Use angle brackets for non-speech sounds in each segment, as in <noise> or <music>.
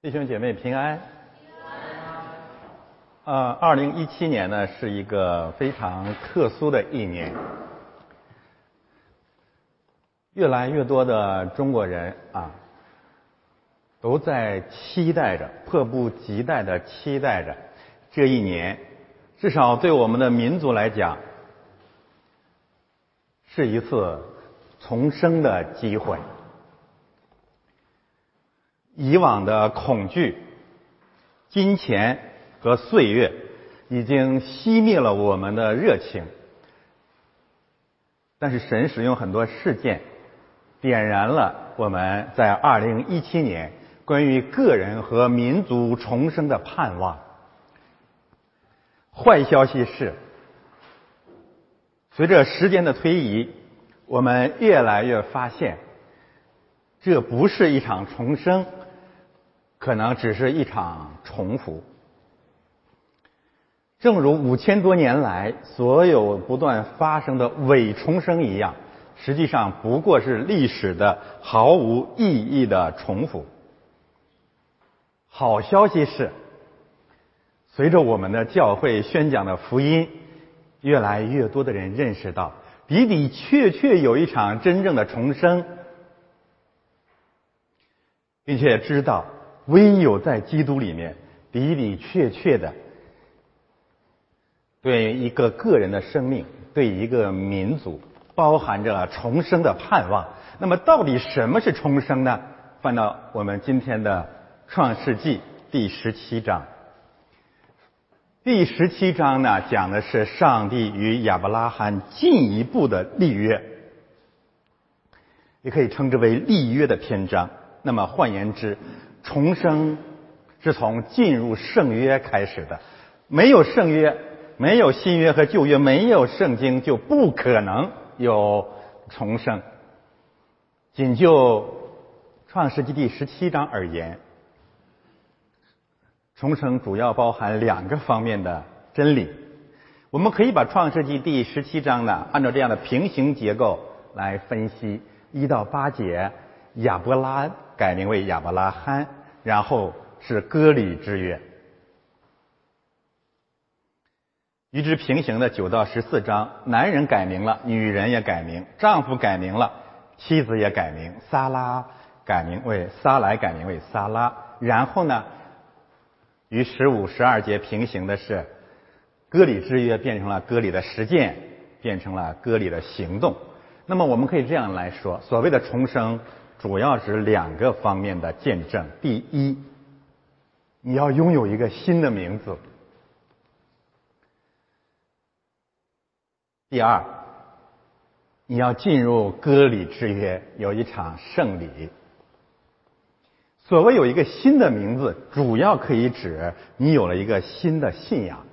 弟兄姐妹平安。呃，二零一七年呢是一个非常特殊的一年，越来越多的中国人啊，都在期待着，迫不及待的期待着这一年，至少对我们的民族来讲，是一次重生的机会。以往的恐惧、金钱。和岁月已经熄灭了我们的热情，但是神使用很多事件点燃了我们在二零一七年关于个人和民族重生的盼望。坏消息是，随着时间的推移，我们越来越发现，这不是一场重生，可能只是一场重复。正如五千多年来所有不断发生的伪重生一样，实际上不过是历史的毫无意义的重复。好消息是，随着我们的教会宣讲的福音，越来越多的人认识到，的的确确有一场真正的重生，并且知道唯有在基督里面的的确确的。对一个个人的生命，对一个民族，包含着重生的盼望。那么，到底什么是重生呢？翻到我们今天的创世纪第十七章。第十七章呢，讲的是上帝与亚伯拉罕进一步的立约，也可以称之为立约的篇章。那么，换言之，重生是从进入圣约开始的。没有圣约。没有新约和旧约，没有圣经，就不可能有重生。仅就创世纪第十七章而言，重生主要包含两个方面的真理。我们可以把创世纪第十七章呢，按照这样的平行结构来分析：一到八节，亚伯拉改名为亚伯拉罕，然后是割礼之约。与之平行的九到十四章，男人改名了，女人也改名，丈夫改名了，妻子也改名，撒拉改名为撒来，改名为撒拉。然后呢，与十五、十二节平行的是，割礼之约变成了割礼的实践，变成了割礼的行动。那么我们可以这样来说，所谓的重生，主要指两个方面的见证。第一，你要拥有一个新的名字。第二，你要进入割礼之约，有一场圣礼。所谓有一个新的名字，主要可以指你有了一个新的信仰。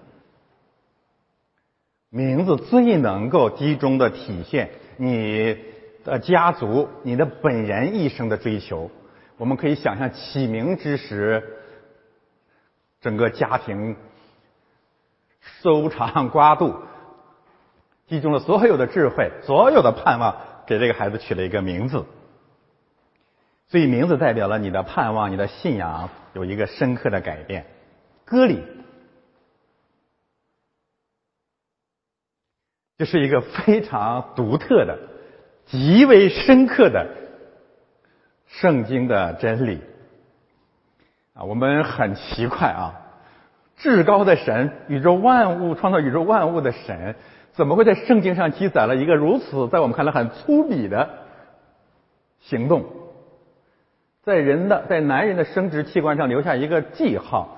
名字最能够集中的体现你的家族、你的本人一生的追求。我们可以想象起名之时，整个家庭搜肠刮肚。集中了所有的智慧，所有的盼望，给这个孩子取了一个名字。所以名字代表了你的盼望，你的信仰有一个深刻的改变。歌里，这是一个非常独特的、极为深刻的圣经的真理。啊，我们很奇怪啊，至高的神，宇宙万物创造宇宙万物的神。怎么会在圣经上记载了一个如此在我们看来很粗鄙的行动？在人的在男人的生殖器官上留下一个记号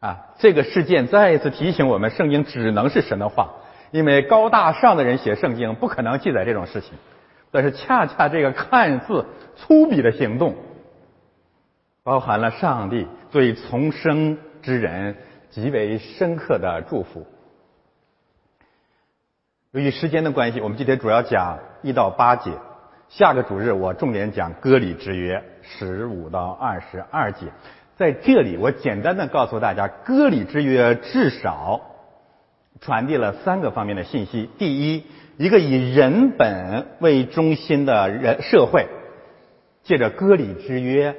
啊！这个事件再一次提醒我们，圣经只能是神的话，因为高大上的人写圣经不可能记载这种事情。但是恰恰这个看似粗鄙的行动，包含了上帝对重生之人极为深刻的祝福。由于时间的关系，我们今天主要讲一到八节。下个主日我重点讲割礼之约十五到二十二节。在这里，我简单的告诉大家，割礼之约至少传递了三个方面的信息。第一，一个以人本为中心的人社会，借着割礼之约，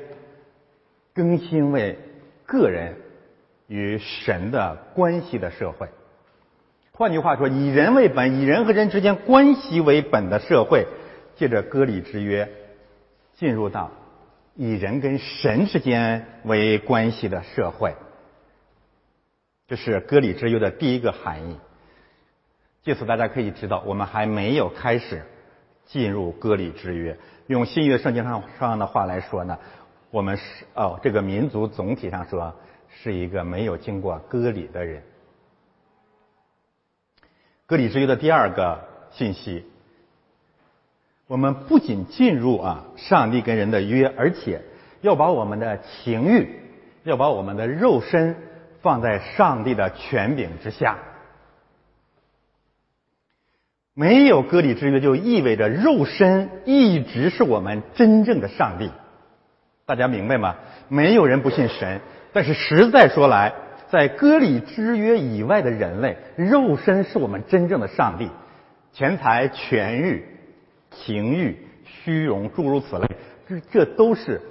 更新为个人与神的关系的社会。换句话说，以人为本、以人和人之间关系为本的社会，借着割礼之约，进入到以人跟神之间为关系的社会。这是割礼之约的第一个含义。借此，大家可以知道，我们还没有开始进入割礼之约。用新约圣经上上的话来说呢，我们是哦，这个民族总体上说是一个没有经过割礼的人。割礼之约的第二个信息，我们不仅进入啊上帝跟人的约，而且要把我们的情欲，要把我们的肉身放在上帝的权柄之下。没有割礼之约，就意味着肉身一直是我们真正的上帝。大家明白吗？没有人不信神，但是实在说来。在割礼之约以外的人类，肉身是我们真正的上帝，钱财、权欲、情欲、虚荣，诸如此类，这这都是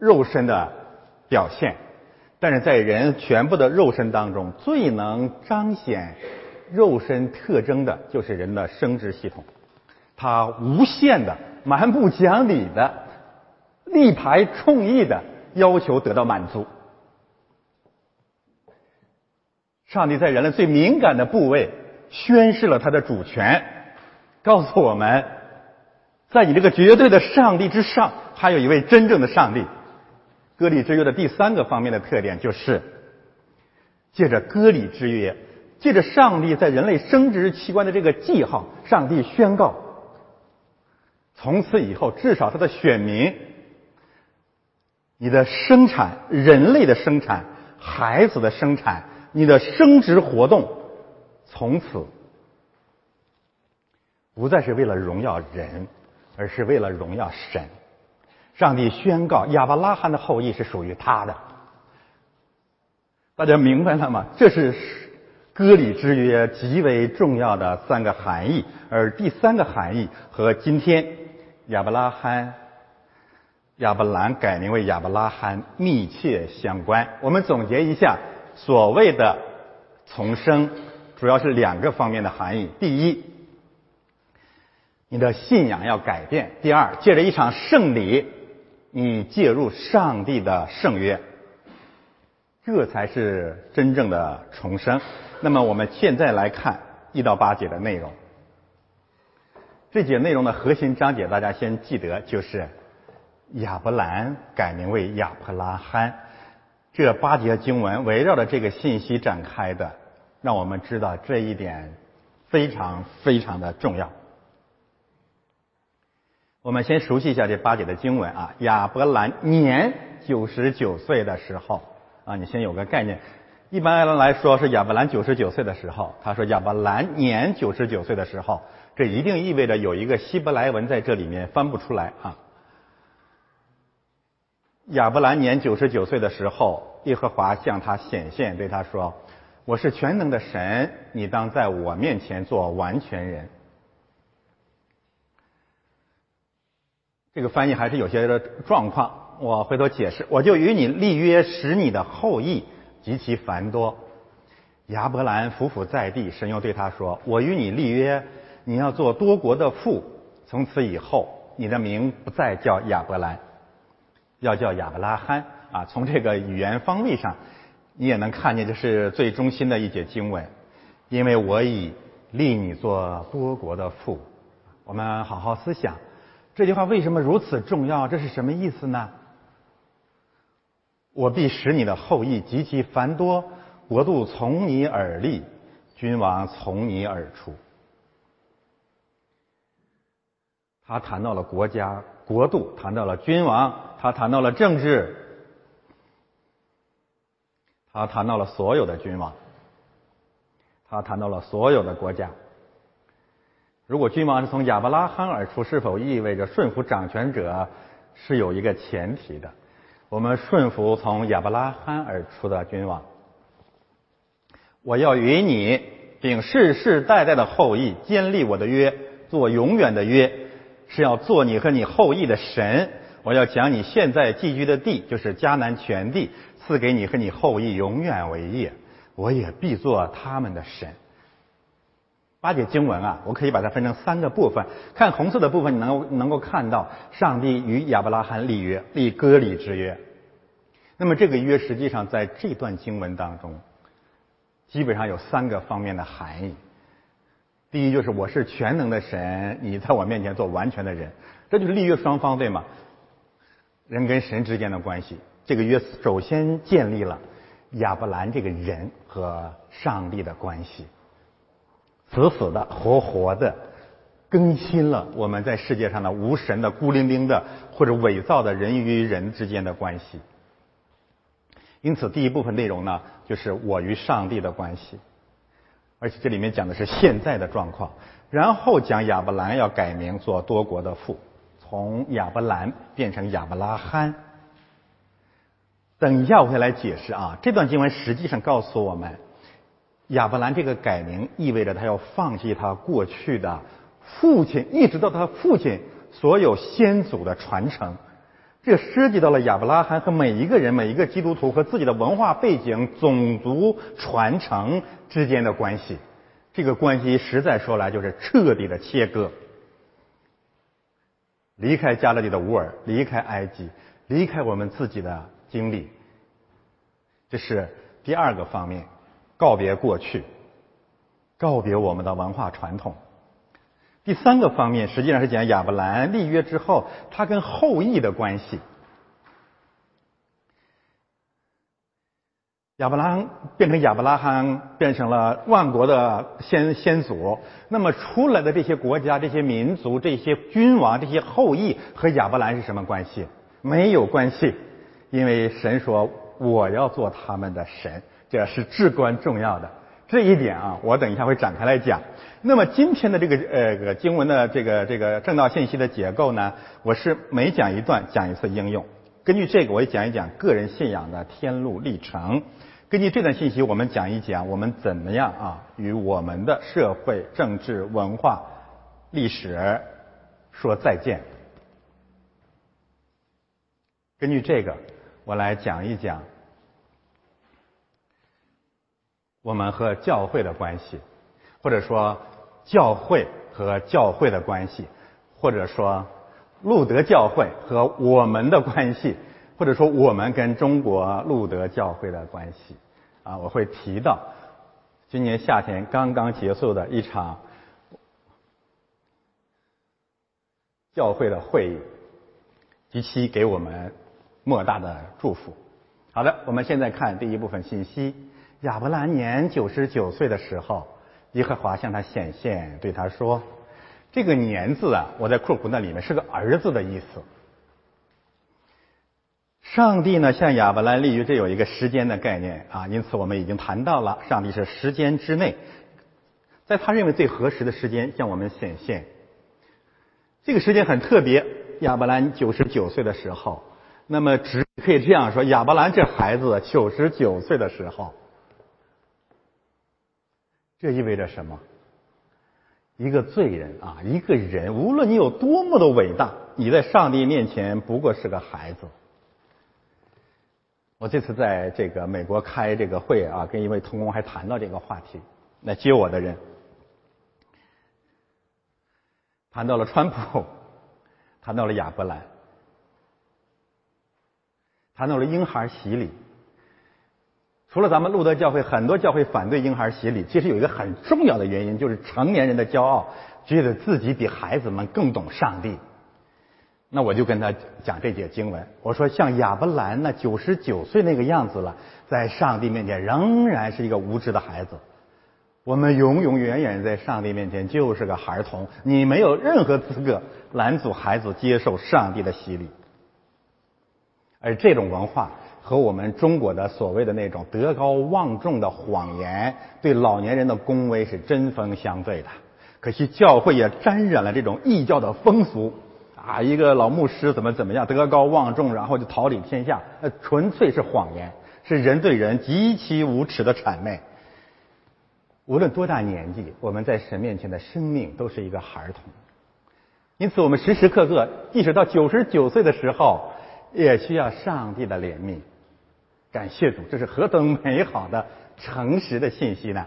肉身的表现。但是在人全部的肉身当中，最能彰显肉身特征的，就是人的生殖系统，它无限的、蛮不讲理的、力排众议的要求得到满足。上帝在人类最敏感的部位宣示了他的主权，告诉我们，在你这个绝对的上帝之上，还有一位真正的上帝。割礼之约的第三个方面的特点就是，借着割礼之约，借着上帝在人类生殖器官的这个记号，上帝宣告，从此以后，至少他的选民，你的生产，人类的生产，孩子的生产。你的生殖活动从此不再是为了荣耀人，而是为了荣耀神。上帝宣告亚伯拉罕的后裔是属于他的。大家明白了吗？这是割礼之约极为重要的三个含义，而第三个含义和今天亚伯拉罕、亚伯兰改名为亚伯拉罕密切相关。我们总结一下。所谓的重生，主要是两个方面的含义：第一，你的信仰要改变；第二，借着一场圣礼，你介入上帝的圣约，这才是真正的重生。那么，我们现在来看一到八节的内容。这节内容的核心章节，大家先记得，就是亚伯兰改名为亚伯拉罕。这八节经文围绕着这个信息展开的，让我们知道这一点非常非常的重要。我们先熟悉一下这八节的经文啊。亚伯兰年九十九岁的时候啊，你先有个概念。一般来说是亚伯兰九十九岁的时候。他说亚伯兰年九十九岁的时候，这一定意味着有一个希伯来文在这里面翻不出来啊。亚伯兰年九十九岁的时候，耶和华向他显现，对他说：“我是全能的神，你当在我面前做完全人。”这个翻译还是有些的状况，我回头解释。我就与你立约，使你的后裔极其繁多。亚伯兰伏伏在地，神又对他说：“我与你立约，你要做多国的父。从此以后，你的名不再叫亚伯兰。”要叫亚伯拉罕啊！从这个语言方位上，你也能看见这是最中心的一节经文。因为我已立你做多国的父。我们好好思想这句话为什么如此重要？这是什么意思呢？我必使你的后裔极其繁多，国度从你而立，君王从你而出。他谈到了国家、国度，谈到了君王。他谈到了政治，他谈到了所有的君王，他谈到了所有的国家。如果君王是从亚伯拉罕而出，是否意味着顺服掌权者是有一个前提的？我们顺服从亚伯拉罕而出的君王。我要与你并世世代代的后裔坚立我的约，做永远的约，是要做你和你后裔的神。我要将你现在寄居的地，就是迦南全地，赐给你和你后裔永远为业。我也必做他们的神。八节经文啊，我可以把它分成三个部分。看红色的部分，你能够能够看到上帝与亚伯拉罕立约，立割礼之约。那么这个约实际上在这段经文当中，基本上有三个方面的含义。第一就是我是全能的神，你在我面前做完全的人，这就是立约双方对吗？人跟神之间的关系，这个约首先建立了亚伯兰这个人和上帝的关系。死死的、活活的更新了我们在世界上的无神的、孤零零的或者伪造的人与人之间的关系。因此，第一部分内容呢，就是我与上帝的关系，而且这里面讲的是现在的状况。然后讲亚伯兰要改名做多国的父，从亚伯兰变成亚伯拉罕。等一下我会来解释啊，这段经文实际上告诉我们。亚伯兰这个改名意味着他要放弃他过去的父亲，一直到他父亲所有先祖的传承。这涉及到了亚伯拉罕和每一个人、每一个基督徒和自己的文化背景、种族传承之间的关系。这个关系实在说来就是彻底的切割，离开加勒底的乌尔，离开埃及，离开我们自己的经历。这是第二个方面。告别过去，告别我们的文化传统。第三个方面实际上是讲亚伯兰立约之后，他跟后裔的关系。亚伯兰变成亚伯拉罕，变成了万国的先先祖。那么出来的这些国家、这些民族、这些君王、这些后裔和亚伯兰是什么关系？没有关系，因为神说我要做他们的神。这是至关重要的这一点啊，我等一下会展开来讲。那么今天的这个呃个经文的这个这个正道信息的结构呢，我是每讲一段讲一次应用。根据这个，我也讲一讲个人信仰的天路历程。根据这段信息，我们讲一讲我们怎么样啊与我们的社会、政治、文化、历史说再见。根据这个，我来讲一讲。我们和教会的关系，或者说教会和教会的关系，或者说路德教会和我们的关系，或者说我们跟中国路德教会的关系，啊，我会提到今年夏天刚刚结束的一场教会的会议，及其给我们莫大的祝福。好的，我们现在看第一部分信息。亚伯兰年九十九岁的时候，耶和华向他显现，对他说：“这个年字啊，我在括弧那里面是个儿子的意思。”上帝呢向亚伯兰立约，这有一个时间的概念啊，因此我们已经谈到了，上帝是时间之内，在他认为最合适的时间向我们显现。这个时间很特别，亚伯兰九十九岁的时候，那么只可以这样说：亚伯兰这孩子九十九岁的时候。这意味着什么？一个罪人啊，一个人，无论你有多么的伟大，你在上帝面前不过是个孩子。我这次在这个美国开这个会啊，跟一位同工还谈到这个话题。来接我的人谈到了川普，谈到了亚伯兰，谈到了婴孩洗礼。除了咱们路德教会，很多教会反对婴孩洗礼。其实有一个很重要的原因，就是成年人的骄傲，觉得自己比孩子们更懂上帝。那我就跟他讲这节经文，我说像亚伯兰那九十九岁那个样子了，在上帝面前仍然是一个无知的孩子。我们永永远远在上帝面前就是个孩童，你没有任何资格拦阻孩子接受上帝的洗礼。而这种文化。和我们中国的所谓的那种德高望重的谎言，对老年人的恭维是针锋相对的。可惜教会也沾染了这种异教的风俗啊！一个老牧师怎么怎么样德高望重，然后就桃李天下，那纯粹是谎言，是人对人极其无耻的谄媚。无论多大年纪，我们在神面前的生命都是一个孩童。因此，我们时时刻刻，即使到九十九岁的时候，也需要上帝的怜悯。感谢主，这是何等美好的、诚实的信息呢？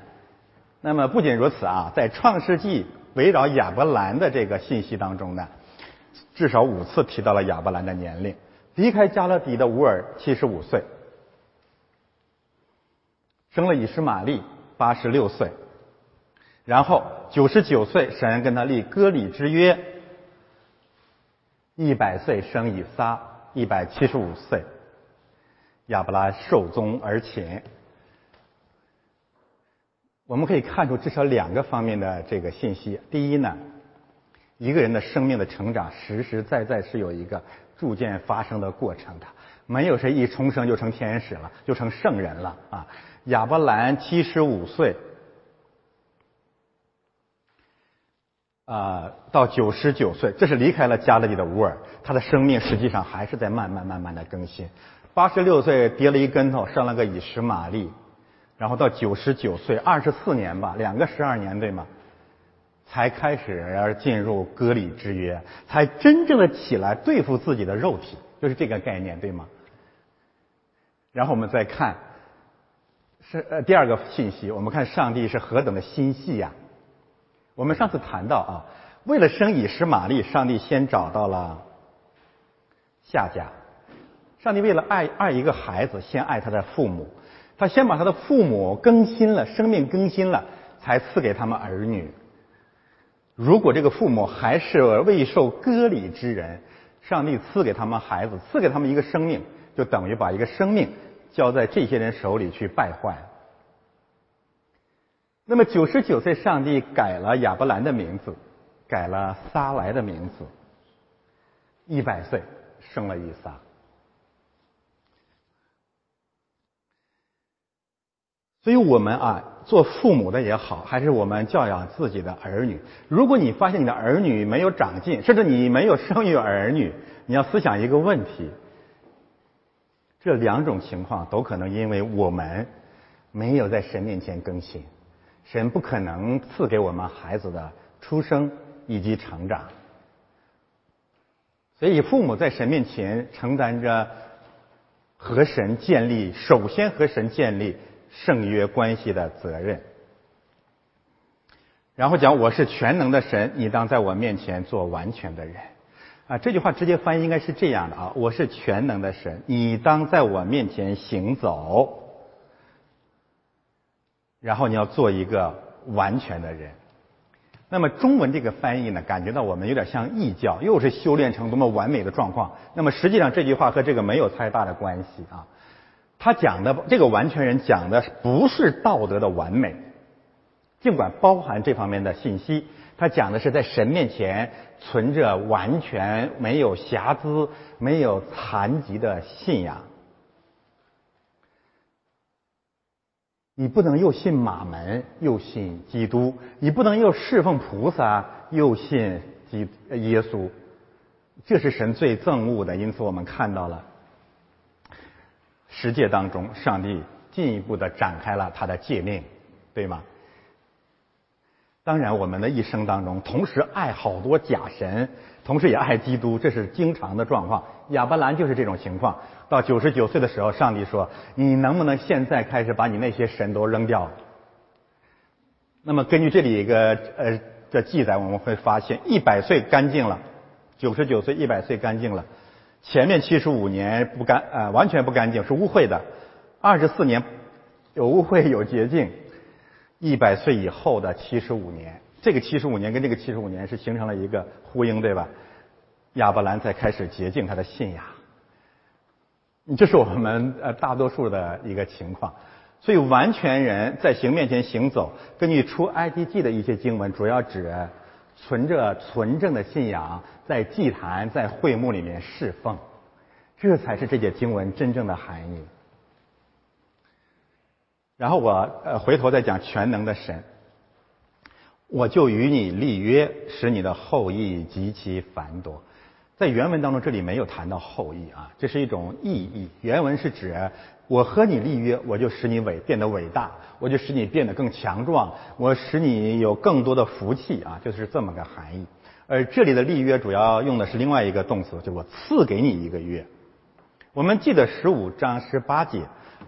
那么，不仅如此啊，在创世纪围绕亚伯兰的这个信息当中呢，至少五次提到了亚伯兰的年龄。离开加勒底的乌尔七十五岁，生了以实玛利八十六岁，然后九十九岁，神跟他立割礼之约。一百岁生以撒，一百七十五岁，亚伯拉寿终而寝。我们可以看出至少两个方面的这个信息。第一呢，一个人的生命的成长实实在在是有一个逐渐发生的过程的，没有谁一重生就成天使了，就成圣人了啊。亚伯兰七十五岁。啊，到九十九岁，这是离开了加勒底的乌尔，他的生命实际上还是在慢慢慢慢的更新。八十六岁跌了一跟头，生了个以实玛利，然后到九十九岁，二十四年吧，两个十二年对吗？才开始进入割礼之约，才真正的起来对付自己的肉体，就是这个概念对吗？然后我们再看，是呃第二个信息，我们看上帝是何等的心细呀。我们上次谈到啊，为了生以实玛利，上帝先找到了夏甲。上帝为了爱爱一个孩子，先爱他的父母，他先把他的父母更新了，生命更新了，才赐给他们儿女。如果这个父母还是未受割礼之人，上帝赐给他们孩子，赐给他们一个生命，就等于把一个生命交在这些人手里去败坏。那么九十九岁，上帝改了亚伯兰的名字，改了撒来的名字。一百岁生了以撒。所以我们啊，做父母的也好，还是我们教养自己的儿女，如果你发现你的儿女没有长进，甚至你没有生育儿女，你要思想一个问题：这两种情况都可能因为我们没有在神面前更新。神不可能赐给我们孩子的出生以及成长，所以父母在神面前承担着和神建立首先和神建立圣约关系的责任。然后讲我是全能的神，你当在我面前做完全的人。啊，这句话直接翻译应该是这样的啊，我是全能的神，你当在我面前行走。然后你要做一个完全的人。那么中文这个翻译呢，感觉到我们有点像异教，又是修炼成多么完美的状况。那么实际上这句话和这个没有太大的关系啊。他讲的这个完全人讲的不是道德的完美，尽管包含这方面的信息，他讲的是在神面前存着完全没有瑕疵、没有残疾的信仰。你不能又信马门又信基督，你不能又侍奉菩萨又信基耶稣，这是神最憎恶的。因此，我们看到了十诫当中，上帝进一步的展开了他的诫命，对吗？当然，我们的一生当中，同时爱好多假神，同时也爱基督，这是经常的状况。亚伯兰就是这种情况。到九十九岁的时候，上帝说：“你能不能现在开始把你那些神都扔掉？”那么根据这里一个呃的记载，我们会发现，一百岁干净了，九十九岁一百岁干净了，前面七十五年不干呃完全不干净，是污秽的，二十四年有污秽有洁净，一百岁以后的七十五年，这个七十五年跟这个七十五年是形成了一个呼应，对吧？亚伯兰才开始洁净他的信仰。这是我们呃大多数的一个情况，所以完全人在行面前行走，根据出埃及记的一些经文，主要指存着纯正的信仰，在祭坛在会幕里面侍奉，这才是这节经文真正的含义。然后我呃回头再讲全能的神，我就与你立约，使你的后裔极其繁多。在原文当中，这里没有谈到后裔啊，这是一种意义。原文是指我和你立约，我就使你伟变得伟大，我就使你变得更强壮，我使你有更多的福气啊，就是这么个含义。而这里的立约主要用的是另外一个动词，就我赐给你一个约。我们记得十五章十八节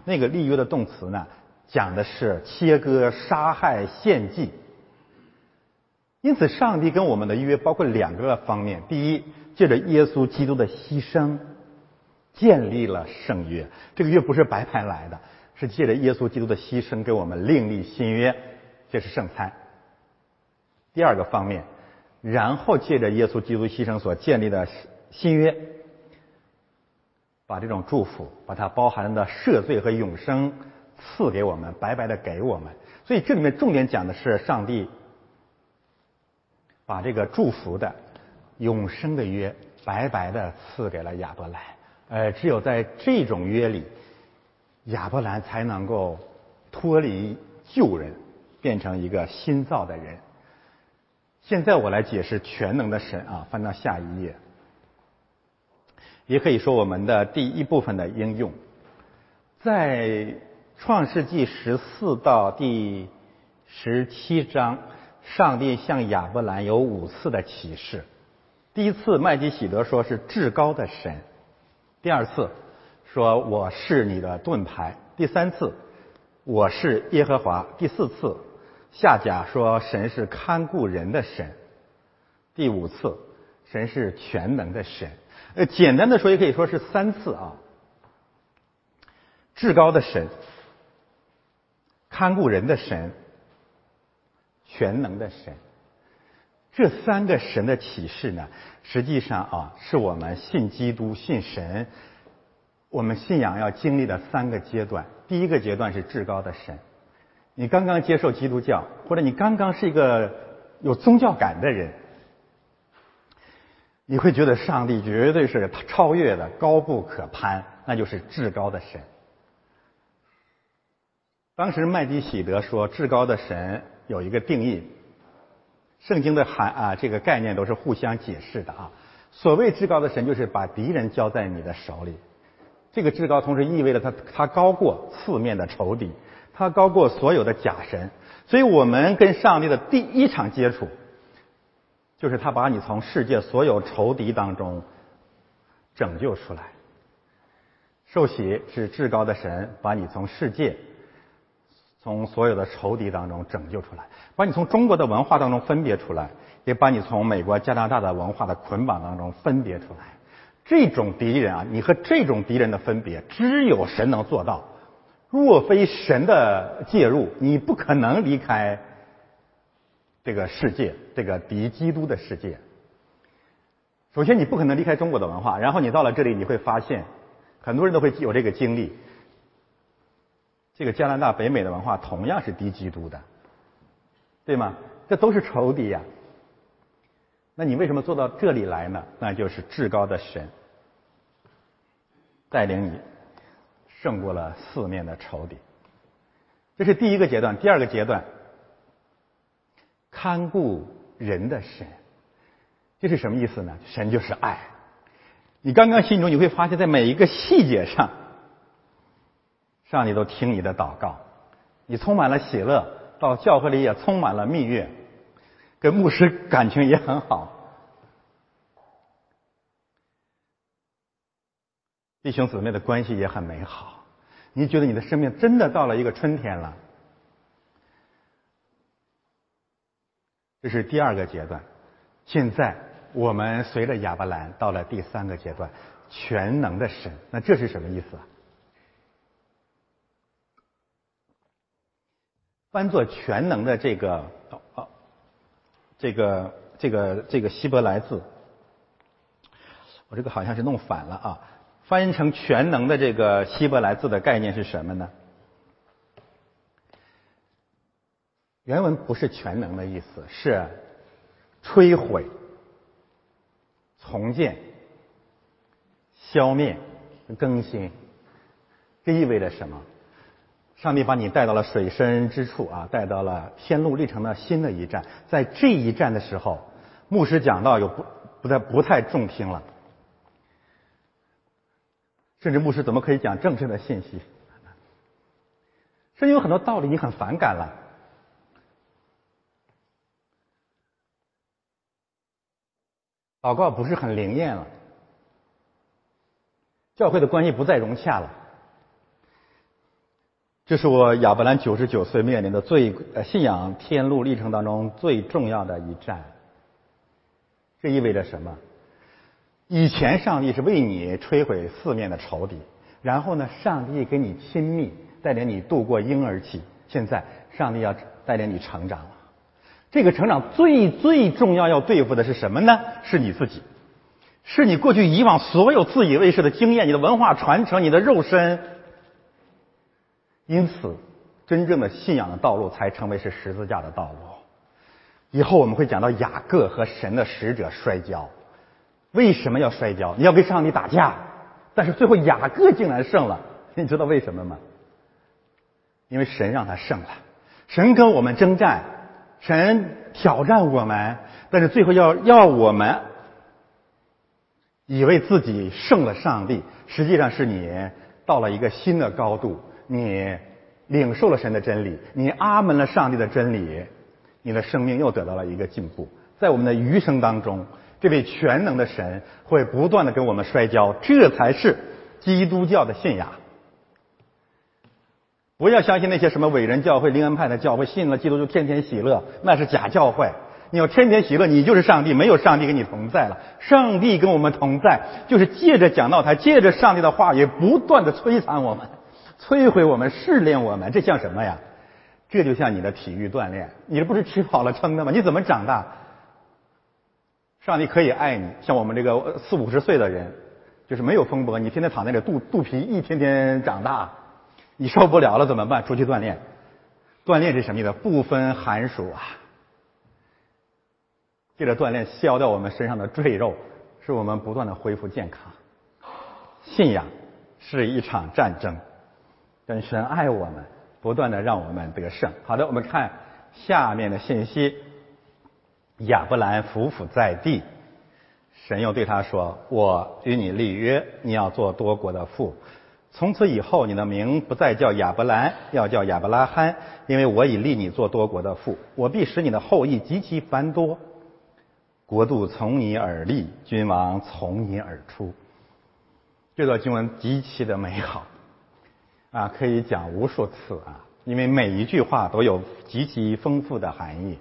那个立约的动词呢，讲的是切割、杀害、献祭。因此，上帝跟我们的约包括两个方面：第一，借着耶稣基督的牺牲，建立了圣约。这个约不是白白来的，是借着耶稣基督的牺牲给我们另立新约，这是圣餐。第二个方面。然后借着耶稣基督牺牲所建立的新约，把这种祝福，把它包含的赦罪和永生赐给我们，白白的给我们。所以这里面重点讲的是上帝把这个祝福的永生的约白白的赐给了亚伯兰。呃，只有在这种约里，亚伯兰才能够脱离旧人，变成一个新造的人。现在我来解释全能的神啊，翻到下一页，也可以说我们的第一部分的应用，在创世纪十四到第十七章，上帝向亚伯兰有五次的启示。第一次麦基喜德说是至高的神，第二次说我是你的盾牌，第三次我是耶和华，第四次。下甲说神是看顾人的神，第五次，神是全能的神。呃，简单的说也可以说是三次啊。至高的神，看顾人的神，全能的神。这三个神的启示呢，实际上啊，是我们信基督、信神，我们信仰要经历的三个阶段。第一个阶段是至高的神。你刚刚接受基督教，或者你刚刚是一个有宗教感的人，你会觉得上帝绝对是超越的、高不可攀，那就是至高的神。当时麦基喜德说，至高的神有一个定义，圣经的含啊这个概念都是互相解释的啊。所谓至高的神，就是把敌人交在你的手里，这个至高同时意味着他他高过四面的仇敌。他高过所有的假神，所以我们跟上帝的第一场接触，就是他把你从世界所有仇敌当中拯救出来。受洗是至高的神把你从世界、从所有的仇敌当中拯救出来，把你从中国的文化当中分别出来，也把你从美国、加拿大的文化的捆绑当中分别出来。这种敌人啊，你和这种敌人的分别，只有神能做到。若非神的介入，你不可能离开这个世界，这个敌基督的世界。首先，你不可能离开中国的文化，然后你到了这里，你会发现，很多人都会有这个经历。这个加拿大、北美的文化同样是敌基督的，对吗？这都是仇敌呀。那你为什么做到这里来呢？那就是至高的神带领你。胜过了四面的仇敌，这是第一个阶段。第二个阶段，看顾人的神，这是什么意思呢？神就是爱。你刚刚心中你会发现，在每一个细节上，上帝都听你的祷告，你充满了喜乐，到教会里也充满了蜜月，跟牧师感情也很好。弟兄姊妹的关系也很美好，你觉得你的生命真的到了一个春天了？这是第二个阶段。现在我们随着亚伯兰到了第三个阶段，全能的神。那这是什么意思啊？翻作全能的这个哦，这个这个这个希伯来字，我这个好像是弄反了啊。翻译成全能的这个希伯来字的概念是什么呢？原文不是全能的意思，是摧毁、重建、消灭、更新。这意味着什么？上帝把你带到了水深之处啊，带到了天路历程的新的一站。在这一站的时候，牧师讲道有不不太不太中听了。甚至牧师怎么可以讲正确的信息？甚至有很多道理你很反感了。祷告不是很灵验了，教会的关系不再融洽了。这是我亚伯兰九十九岁面临的最呃信仰天路历程当中最重要的一战。这意味着什么？以前上帝是为你摧毁四面的仇敌，然后呢，上帝跟你亲密，带领你度过婴儿期。现在上帝要带领你成长了。这个成长最最重要要对付的是什么呢？是你自己，是你过去以往所有自以为是的经验，你的文化传承，你的肉身。因此，真正的信仰的道路才成为是十字架的道路。以后我们会讲到雅各和神的使者摔跤，为什么要摔跤？你要跟上帝打架，但是最后雅各竟然胜了，<laughs> 你知道为什么吗？因为神让他胜了，神跟我们征战。神挑战我们，但是最后要要我们以为自己胜了上帝，实际上是你到了一个新的高度，你领受了神的真理，你阿门了上帝的真理，你的生命又得到了一个进步。在我们的余生当中，这位全能的神会不断的跟我们摔跤，这才是基督教的信仰。不要相信那些什么伟人教会、灵恩派的教会，信了基督就天天喜乐，那是假教会。你要天天喜乐，你就是上帝，没有上帝跟你同在了。上帝跟我们同在，就是借着讲道台，借着上帝的话语，不断的摧残我们，摧毁我们，试炼我们。这像什么呀？这就像你的体育锻炼，你这不是吃饱了撑的吗？你怎么长大？上帝可以爱你，像我们这个四五十岁的人，就是没有风波，你天天躺在这，肚肚皮一天天长大。你受不了了怎么办？出去锻炼，锻炼是什么意思？不分寒暑啊！借着锻炼消掉我们身上的赘肉，使我们不断的恢复健康。信仰是一场战争，但神爱我们，不断的让我们得胜。好的，我们看下面的信息：亚伯兰伏伏在地，神又对他说：“我与你立约，你要做多国的父。”从此以后，你的名不再叫亚伯兰，要叫亚伯拉罕，因为我已立你做多国的父。我必使你的后裔极其繁多，国度从你而立，君王从你而出。这段经文极其的美好，啊，可以讲无数次啊，因为每一句话都有极其丰富的含义。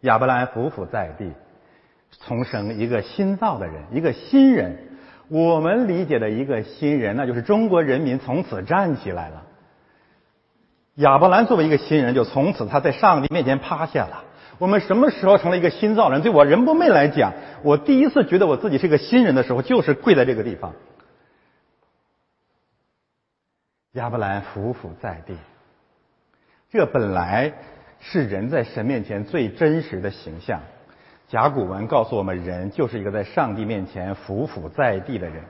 亚伯兰伏伏在地，重生一个新造的人，一个新人。我们理解的一个新人，那就是中国人民从此站起来了。亚伯兰作为一个新人，就从此他在上帝面前趴下了。我们什么时候成了一个新造人？对我人不昧来讲，我第一次觉得我自己是个新人的时候，就是跪在这个地方。亚伯兰伏伏在地，这本来是人在神面前最真实的形象。甲骨文告诉我们，人就是一个在上帝面前伏伏在地的人。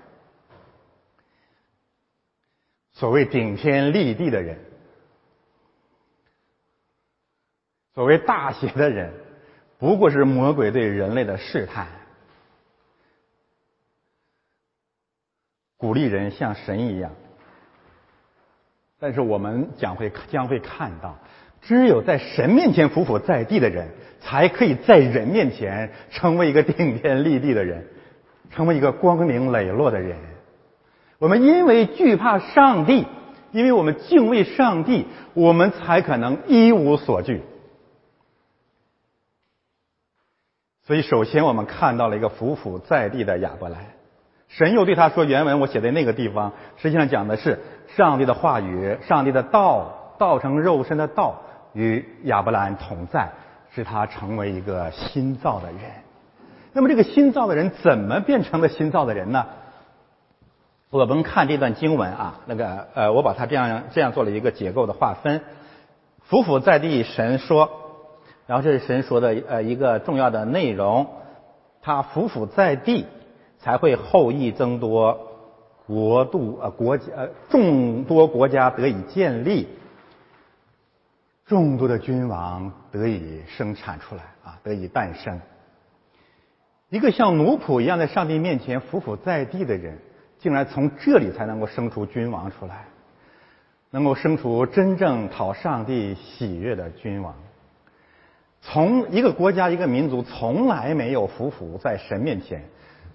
所谓顶天立地的人，所谓大写的人，不过是魔鬼对人类的试探，鼓励人像神一样。但是我们将会将会看到，只有在神面前伏伏在地的人。才可以在人面前成为一个顶天立地的人，成为一个光明磊落的人。我们因为惧怕上帝，因为我们敬畏上帝，我们才可能一无所惧。所以，首先我们看到了一个伏伏在地的亚伯兰。神又对他说：“原文我写在那个地方，实际上讲的是上帝的话语，上帝的道，道成肉身的道与亚伯兰同在。”使他成为一个新造的人。那么，这个新造的人怎么变成了新造的人呢？我们看这段经文啊，那个呃，我把它这样这样做了一个结构的划分。伏伏在地，神说，然后这是神说的呃一个重要的内容。他伏伏在地，才会后裔增多，国度呃国家呃众多国家得以建立。众多的君王得以生产出来啊，得以诞生。一个像奴仆一样在上帝面前伏伏在地的人，竟然从这里才能够生出君王出来，能够生出真正讨上帝喜悦的君王。从一个国家、一个民族从来没有服服在神面前，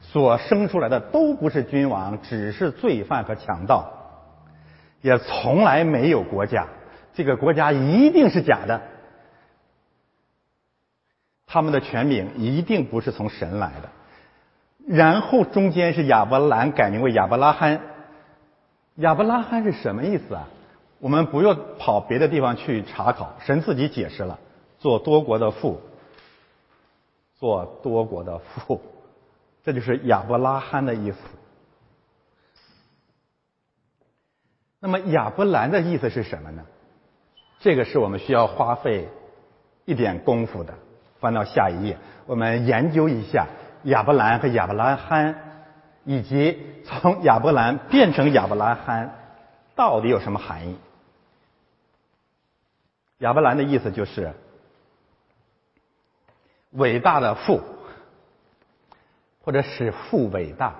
所生出来的都不是君王，只是罪犯和强盗，也从来没有国家，这个国家一定是假的，他们的权柄一定不是从神来的。然后中间是亚伯兰改名为亚伯拉罕，亚伯拉罕是什么意思啊？我们不用跑别的地方去查考，神自己解释了。做多国的父，做多国的父，这就是亚伯拉罕的意思。那么亚伯兰的意思是什么呢？这个是我们需要花费一点功夫的。翻到下一页，我们研究一下亚伯兰和亚伯拉罕，以及从亚伯兰变成亚伯拉罕到底有什么含义。亚伯兰的意思就是。伟大的父，或者使父伟大。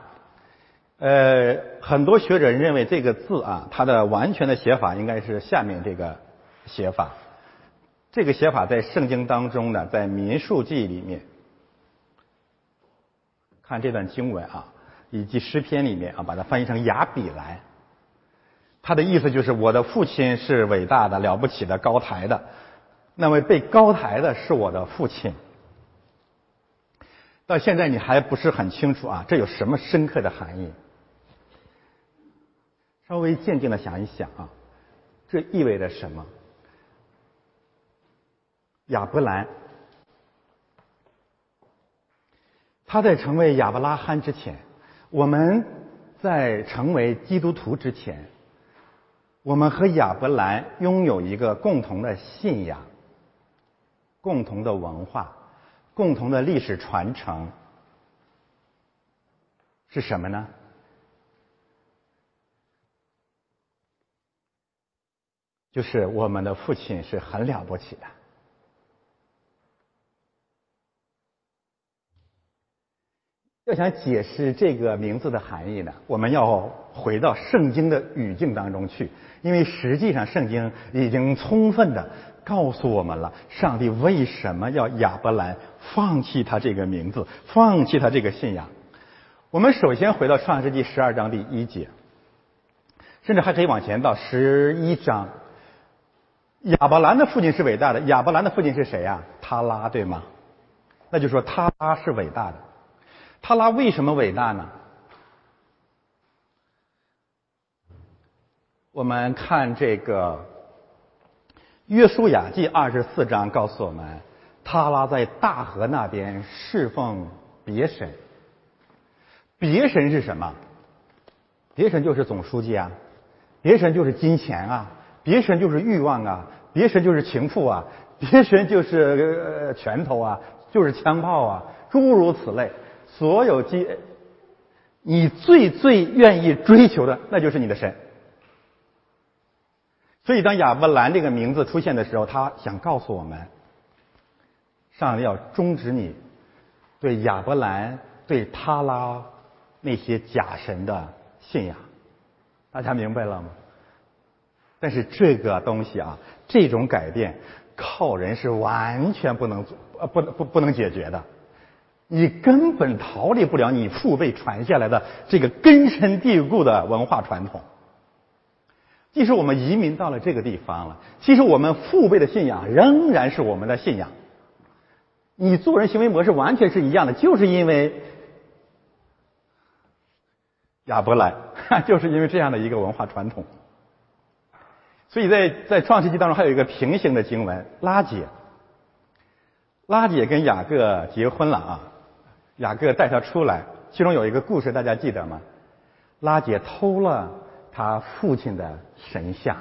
呃，很多学者认为这个字啊，它的完全的写法应该是下面这个写法。这个写法在圣经当中呢，在民数记里面，看这段经文啊，以及诗篇里面啊，把它翻译成雅比来。他的意思就是，我的父亲是伟大的、了不起的、高台的，那位被高抬的是我的父亲。到现在你还不是很清楚啊，这有什么深刻的含义？稍微静静的想一想啊，这意味着什么？亚伯兰，他在成为亚伯拉罕之前，我们在成为基督徒之前，我们和亚伯兰拥有一个共同的信仰，共同的文化。共同的历史传承是什么呢？就是我们的父亲是很了不起的。要想解释这个名字的含义呢，我们要回到圣经的语境当中去，因为实际上圣经已经充分的。告诉我们了，上帝为什么要亚伯兰放弃他这个名字，放弃他这个信仰？我们首先回到创世纪十二章第一节，甚至还可以往前到十一章。亚伯兰的父亲是伟大的，亚伯兰的父亲是谁呀？他拉，对吗？那就说他拉是伟大的。他拉为什么伟大呢？我们看这个。约书亚记二十四章告诉我们，他拉在大河那边侍奉别神。别神是什么？别神就是总书记啊，别神就是金钱啊，别神就是欲望啊，别神就是情妇啊，别神就是拳头啊，就是枪炮啊，诸如此类。所有基，你最最愿意追求的，那就是你的神。所以，当亚伯兰这个名字出现的时候，他想告诉我们，上帝要终止你对亚伯兰、对他拉那些假神的信仰。大家明白了吗？但是这个东西啊，这种改变靠人是完全不能做，呃，不不不能解决的。你根本逃离不了你父辈传下来的这个根深蒂固的文化传统。即使我们移民到了这个地方了，其实我们父辈的信仰仍然是我们的信仰。你做人行为模式完全是一样的，就是因为亚伯兰，<laughs> 就是因为这样的一个文化传统。所以在在创世纪当中还有一个平行的经文，拉姐，拉姐跟雅各结婚了啊，雅各带他出来，其中有一个故事大家记得吗？拉姐偷了。他父亲的神像，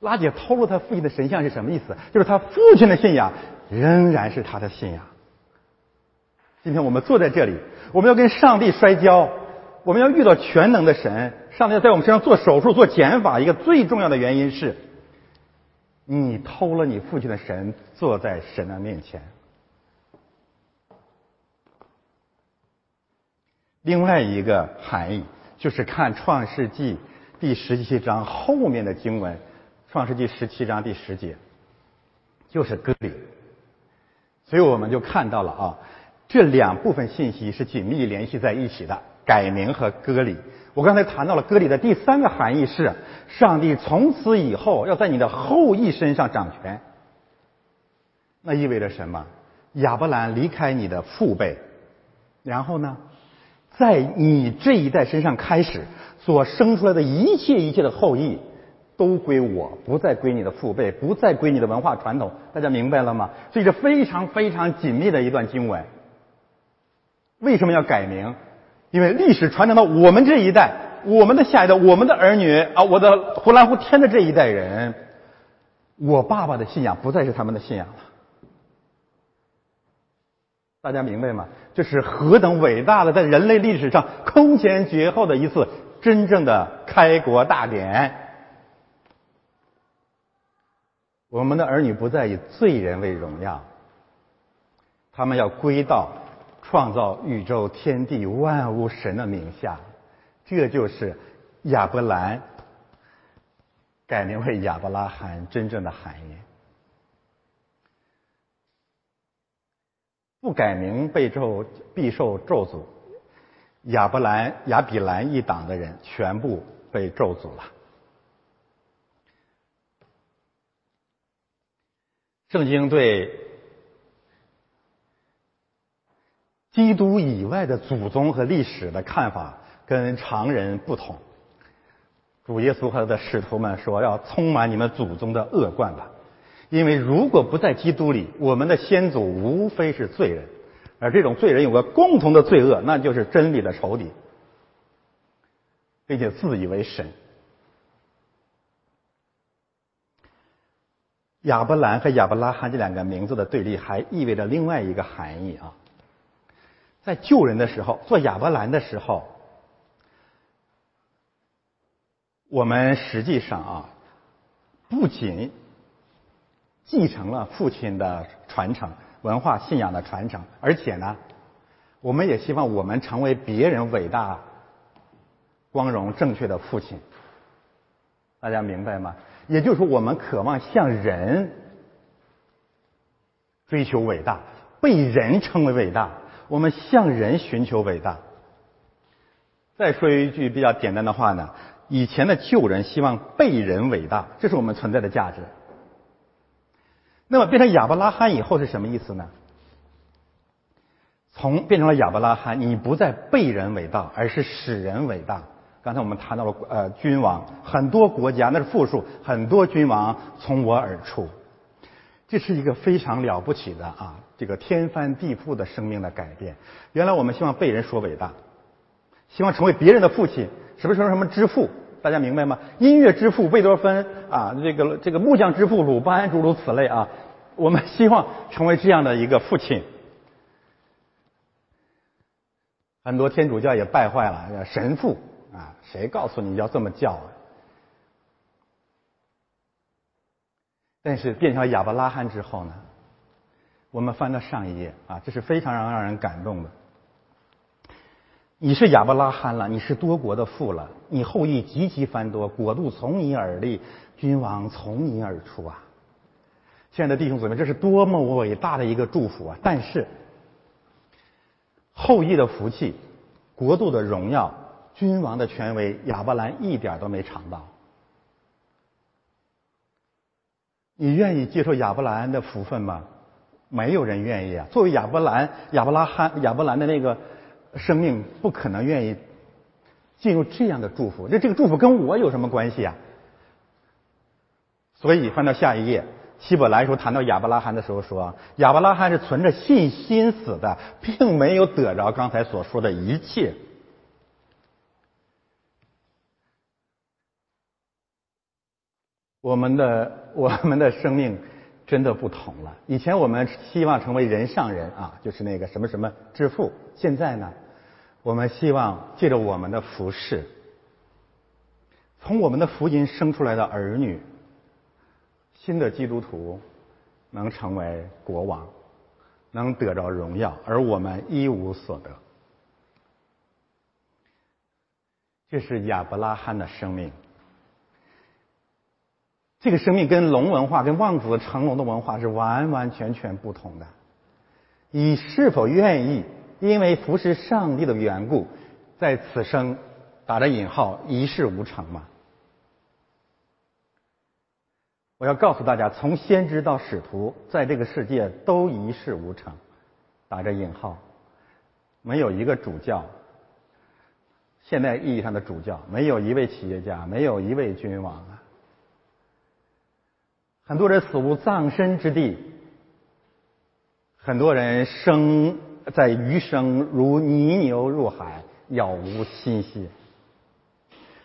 拉姐偷了他父亲的神像是什么意思？就是他父亲的信仰仍然是他的信仰。今天我们坐在这里，我们要跟上帝摔跤，我们要遇到全能的神。上帝要在我们身上做手术、做减法，一个最重要的原因是，你偷了你父亲的神，坐在神的面前。另外一个含义。就是看《创世纪》第十七章后面的经文，《创世纪》十七章第十节，就是割礼。所以我们就看到了啊，这两部分信息是紧密联系在一起的，改名和割礼。我刚才谈到了割礼的第三个含义是，上帝从此以后要在你的后裔身上掌权。那意味着什么？亚伯兰离开你的父辈，然后呢，在你这一代身上开始所生出来的一切一切的后裔，都归我，不再归你的父辈，不再归你的文化传统。大家明白了吗？所以这非常非常紧密的一段经文。为什么要改名？因为历史传承到我们这一代，我们的下一代，我们的儿女啊，我的呼兰呼天的这一代人，我爸爸的信仰不再是他们的信仰了。大家明白吗？这是何等伟大的，在人类历史上空前绝后的一次真正的开国大典。我们的儿女不再以罪人为荣耀，他们要归到创造宇宙天地万物神的名下。这就是亚伯兰改名为亚伯拉罕真正的含义。不改名被咒必受咒诅，亚伯兰、亚比兰一党的人全部被咒诅了。圣经对基督以外的祖宗和历史的看法跟常人不同。主耶稣和他的使徒们说：“要充满你们祖宗的恶贯吧。”因为如果不在基督里，我们的先祖无非是罪人，而这种罪人有个共同的罪恶，那就是真理的仇敌，并且自以为神。亚伯兰和亚伯拉罕这两个名字的对立，还意味着另外一个含义啊。在救人的时候，做亚伯兰的时候，我们实际上啊，不仅继承了父亲的传承、文化信仰的传承，而且呢，我们也希望我们成为别人伟大、光荣、正确的父亲。大家明白吗？也就是说，我们渴望向人追求伟大，被人称为伟大。我们向人寻求伟大。再说一句比较简单的话呢，以前的旧人希望被人伟大，这是我们存在的价值。那么变成亚伯拉罕以后是什么意思呢？从变成了亚伯拉罕，你不再被人伟大，而是使人伟大。刚才我们谈到了呃君王，很多国家那是复数，很多君王从我而出，这是一个非常了不起的啊，这个天翻地覆的生命的改变。原来我们希望被人说伟大，希望成为别人的父亲，什么什么什么之父。大家明白吗？音乐之父贝多芬啊，这个这个木匠之父鲁班，诸如此类啊。我们希望成为这样的一个父亲。很多天主教也败坏了神父啊，谁告诉你要这么叫？啊但是变成亚伯拉罕之后呢？我们翻到上一页啊，这是非常让让人感动的。你是亚伯拉罕了，你是多国的父了，你后裔极其繁多，国度从你而立，君王从你而出啊！亲爱的弟兄姊妹，这是多么伟大的一个祝福啊！但是后裔的福气、国度的荣耀、君王的权威，亚伯兰一点都没尝到。你愿意接受亚伯兰的福分吗？没有人愿意啊！作为亚伯兰、亚伯拉罕、亚伯兰的那个。生命不可能愿意进入这样的祝福，那这个祝福跟我有什么关系啊？所以翻到下一页，希伯来书谈到亚伯拉罕的时候说，亚伯拉罕是存着信心死的，并没有得着刚才所说的一切。我们的我们的生命真的不同了。以前我们希望成为人上人啊，就是那个什么什么致富。现在呢？我们希望借着我们的服饰，从我们的福音生出来的儿女，新的基督徒能成为国王，能得着荣耀，而我们一无所得。这是亚伯拉罕的生命，这个生命跟龙文化、跟望子成龙的文化是完完全全不同的。你是否愿意因为服侍上帝的缘故，在此生打着引号一事无成吗？我要告诉大家，从先知到使徒，在这个世界都一事无成，打着引号，没有一个主教，现代意义上的主教，没有一位企业家，没有一位君王。很多人死无葬身之地，很多人生在余生如泥牛入海，杳无信息。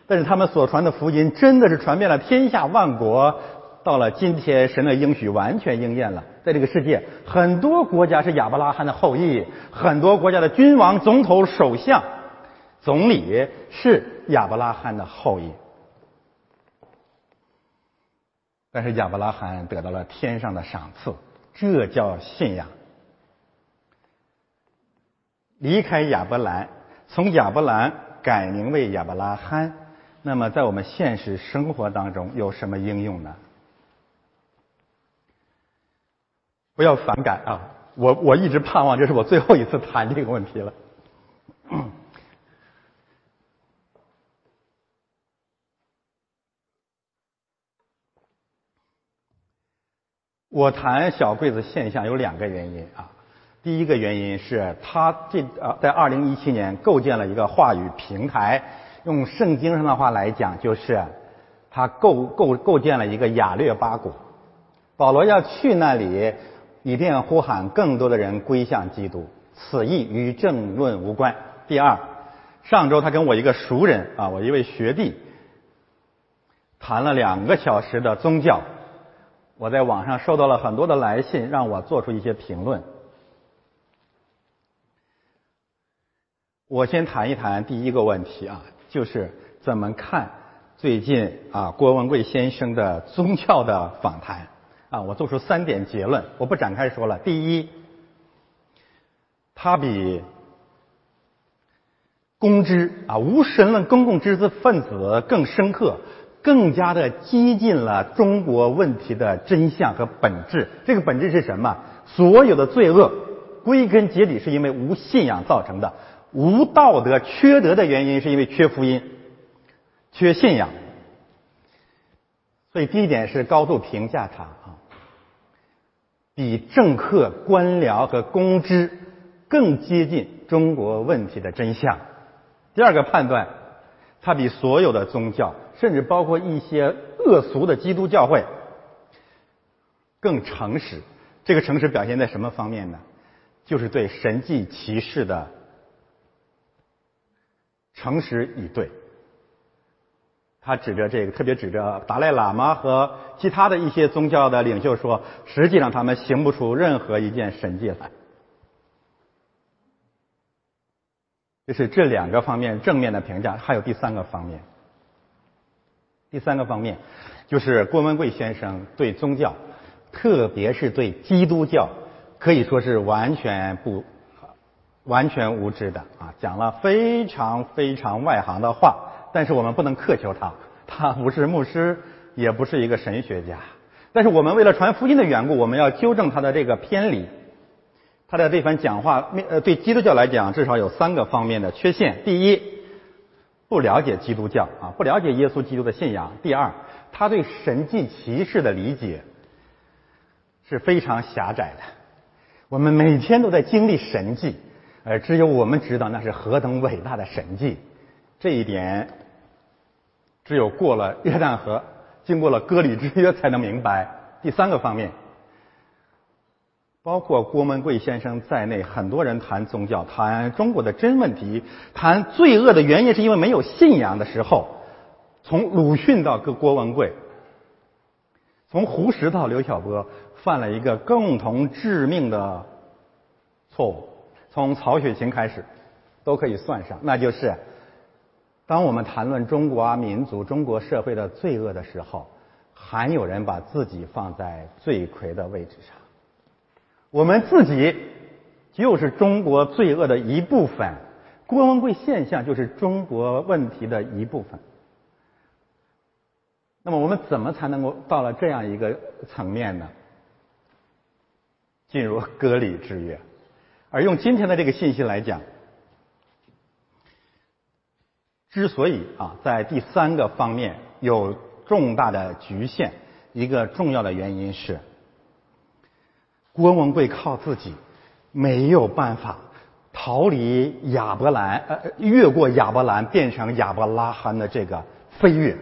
但是他们所传的福音，真的是传遍了天下万国。到了今天，神的应许完全应验了。在这个世界，很多国家是亚伯拉罕的后裔，很多国家的君王、总统、首相、总理是亚伯拉罕的后裔。但是亚伯拉罕得到了天上的赏赐，这叫信仰。离开亚伯兰，从亚伯兰改名为亚伯拉罕，那么在我们现实生活当中有什么应用呢？不要反感啊！我我一直盼望这是我最后一次谈这个问题了。我谈小柜子现象有两个原因啊。第一个原因是他这呃在二零一七年构建了一个话语平台，用圣经上的话来讲，就是他构构构建了一个雅略巴谷。保罗要去那里。以便呼喊更多的人归向基督，此意与政论无关。第二，上周他跟我一个熟人啊，我一位学弟谈了两个小时的宗教，我在网上收到了很多的来信，让我做出一些评论。我先谈一谈第一个问题啊，就是怎么看最近啊郭文贵先生的宗教的访谈。啊，我做出三点结论，我不展开说了。第一，他比公知啊无神论公共知识分子更深刻，更加的激进了中国问题的真相和本质。这个本质是什么？所有的罪恶归根结底是因为无信仰造成的，无道德、缺德的原因是因为缺福音、缺信仰。所以第一点是高度评价他啊。比政客、官僚和公知更接近中国问题的真相。第二个判断，他比所有的宗教，甚至包括一些恶俗的基督教会更诚实。这个诚实表现在什么方面呢？就是对神迹骑士的诚实以对。他指着这个，特别指着达赖喇嘛和其他的一些宗教的领袖说，实际上他们行不出任何一件神迹来。这是这两个方面正面的评价，还有第三个方面。第三个方面就是郭文贵先生对宗教，特别是对基督教，可以说是完全不完全无知的啊，讲了非常非常外行的话。但是我们不能苛求他，他不是牧师，也不是一个神学家。但是我们为了传福音的缘故，我们要纠正他的这个偏离。他的这番讲话，呃，对基督教来讲，至少有三个方面的缺陷：第一，不了解基督教啊，不了解耶稣基督的信仰；第二，他对神迹奇事的理解是非常狭窄的。我们每天都在经历神迹，而只有我们知道那是何等伟大的神迹。这一点。只有过了约旦河，经过了割礼之约，才能明白。第三个方面，包括郭文贵先生在内，很多人谈宗教、谈中国的真问题、谈罪恶的原因，是因为没有信仰的时候，从鲁迅到郭郭文贵，从胡适到刘晓波，犯了一个共同致命的错误。从曹雪芹开始，都可以算上，那就是。当我们谈论中国民族、中国社会的罪恶的时候，还有人把自己放在罪魁的位置上。我们自己就是中国罪恶的一部分，郭文贵现象就是中国问题的一部分。那么我们怎么才能够到了这样一个层面呢？进入割礼之约，而用今天的这个信息来讲，之所以啊在第三个方面有重大的局限，一个重要的原因是，郭文贵靠自己没有办法逃离亚伯兰，呃，越过亚伯兰变成亚伯拉罕的这个飞跃。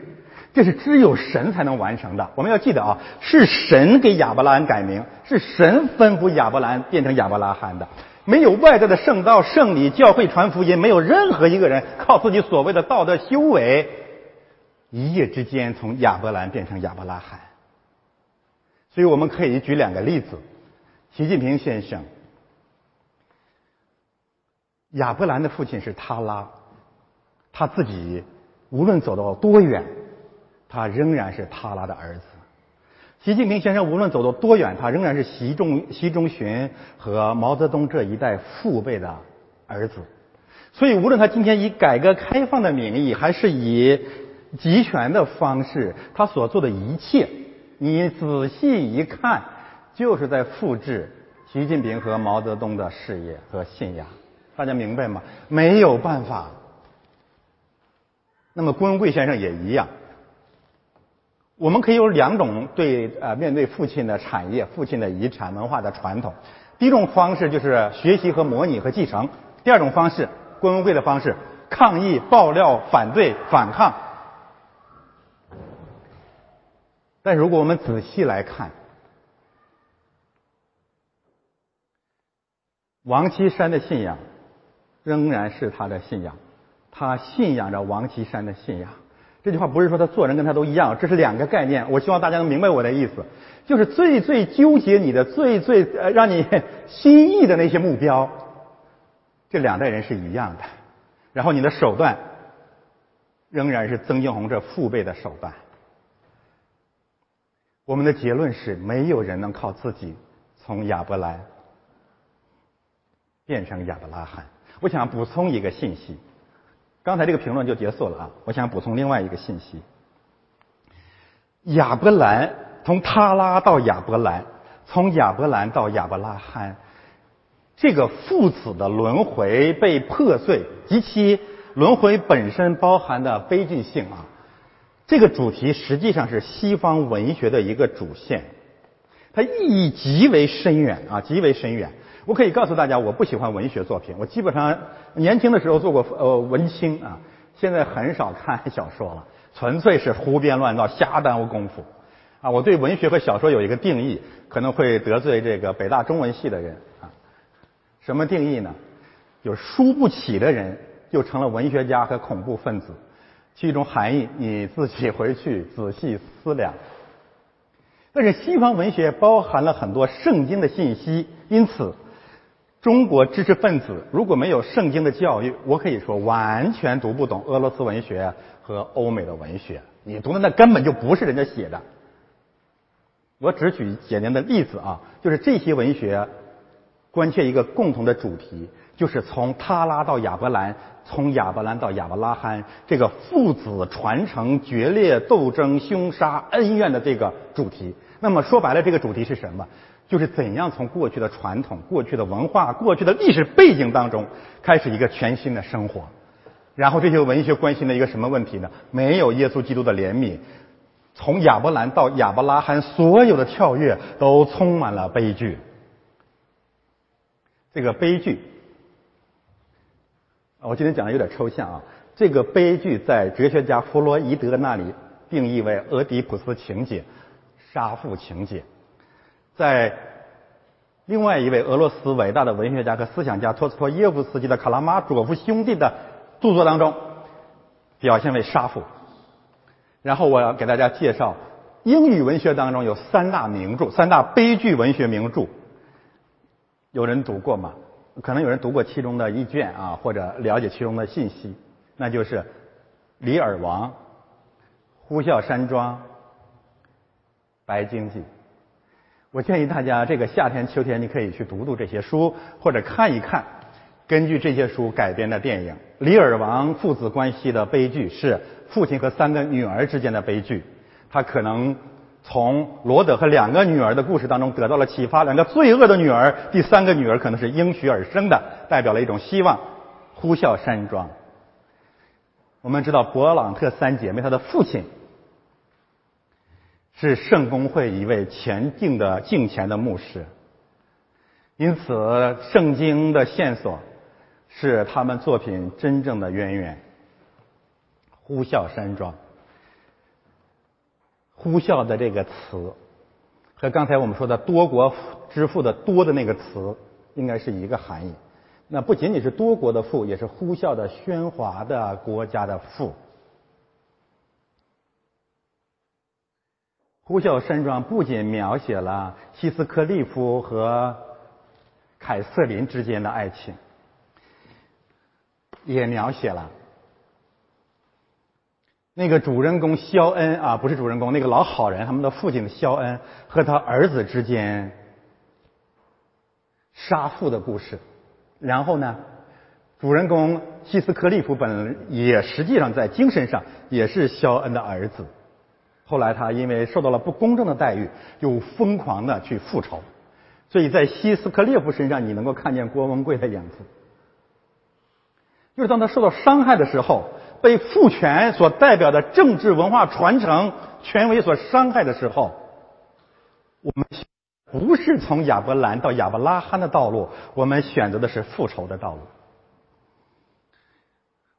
这是只有神才能完成的。我们要记得啊，是神给亚伯拉罕改名，是神吩咐亚伯兰变成亚伯拉罕的。没有外在的圣道、圣礼、教会传福音，没有任何一个人靠自己所谓的道德修为，一夜之间从亚伯兰变成亚伯拉罕。所以我们可以举两个例子：习近平先生，亚伯兰的父亲是他拉，他自己无论走到多远。他仍然是他拉的儿子。习近平先生无论走到多远，他仍然是习仲习仲勋和毛泽东这一代父辈的儿子。所以，无论他今天以改革开放的名义，还是以集权的方式，他所做的一切，你仔细一看，就是在复制习近平和毛泽东的事业和信仰。大家明白吗？没有办法。那么，郭文贵先生也一样。我们可以有两种对呃面对父亲的产业、父亲的遗产文化的传统。第一种方式就是学习和模拟和继承；第二种方式，郭文贵的方式，抗议、爆料、反对、反抗。但如果我们仔细来看，王岐山的信仰仍然是他的信仰，他信仰着王岐山的信仰。这句话不是说他做人跟他都一样，这是两个概念。我希望大家能明白我的意思，就是最最纠结你的、最最呃让你心意的那些目标，这两代人是一样的。然后你的手段仍然是曾庆红这父辈的手段。我们的结论是，没有人能靠自己从亚伯兰变成亚伯拉罕。我想补充一个信息。刚才这个评论就结束了啊！我想补充另外一个信息：亚伯兰从他拉到亚伯兰，从亚伯兰到亚伯拉罕，这个父子的轮回被破碎及其轮回本身包含的悲剧性啊！这个主题实际上是西方文学的一个主线，它意义极为深远啊，极为深远。我可以告诉大家，我不喜欢文学作品。我基本上年轻的时候做过呃文青啊，现在很少看小说了，纯粹是胡编乱造，瞎耽误功夫。啊，我对文学和小说有一个定义，可能会得罪这个北大中文系的人啊。什么定义呢？就是输不起的人就成了文学家和恐怖分子。其中含义你自己回去仔细思量。但是西方文学包含了很多圣经的信息，因此。中国知识分子如果没有圣经的教育，我可以说完全读不懂俄罗斯文学和欧美的文学。你读的那根本就不是人家写的。我只举简单的例子啊，就是这些文学关切一个共同的主题，就是从他拉到亚伯兰，从亚伯兰到亚伯拉罕，这个父子传承、决裂、斗争、凶杀、恩怨的这个主题。那么说白了，这个主题是什么？就是怎样从过去的传统、过去的文化、过去的历史背景当中开始一个全新的生活，然后这些文学关心的一个什么问题呢？没有耶稣基督的怜悯，从亚伯兰到亚伯拉罕，所有的跳跃都充满了悲剧。这个悲剧，我今天讲的有点抽象啊。这个悲剧在哲学家弗洛伊德那里定义为俄狄浦斯情节、杀父情节。在另外一位俄罗斯伟大的文学家和思想家托斯托耶夫斯基的《卡拉马佐夫兄弟》的著作当中，表现为杀父。然后我要给大家介绍英语文学当中有三大名著、三大悲剧文学名著。有人读过吗？可能有人读过其中的一卷啊，或者了解其中的信息。那就是《李尔王》《呼啸山庄》《白鲸记》。我建议大家，这个夏天、秋天，你可以去读读这些书，或者看一看根据这些书改编的电影。李尔王父子关系的悲剧是父亲和三个女儿之间的悲剧，他可能从罗德和两个女儿的故事当中得到了启发。两个罪恶的女儿，第三个女儿可能是应许而生的，代表了一种希望。呼啸山庄。我们知道勃朗特三姐妹，她的父亲是圣公会一位前敬的敬虔的牧师，因此圣经的线索是他们作品真正的渊源。呼啸山庄。呼啸的这个词，和刚才我们说的多国之父的多的那个词，应该是一个含义。那不仅仅是多国的富，也是呼啸的喧哗的国家的富。呼啸山庄不仅描写了希斯克利夫和凯瑟琳之间的爱情，也描写了。那个主人公肖恩啊，不是主人公，那个老好人，他们的父亲肖恩和他儿子之间杀父的故事。然后呢，主人公希斯克利夫本也实际上在精神上也是肖恩的儿子。后来他因为受到了不公正的待遇，又疯狂的去复仇。所以在希斯克列夫身上，你能够看见郭文贵的影子。就是当他受到伤害的时候。被父权所代表的政治文化传承权威所伤害的时候，我们不是从亚伯兰到亚伯拉罕的道路，我们选择的是复仇的道路。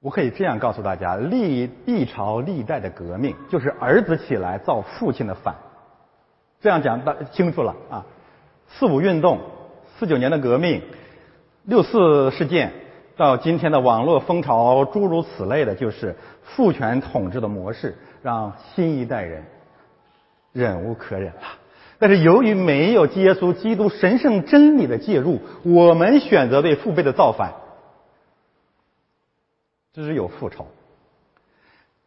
我可以这样告诉大家：历历朝历代的革命，就是儿子起来造父亲的反。这样讲大清楚了啊！四五运动、四九年的革命、六四事件。到今天的网络风潮，诸如此类的，就是父权统治的模式，让新一代人忍无可忍了。但是由于没有耶稣基督神圣真理的介入，我们选择对父辈的造反，只有复仇。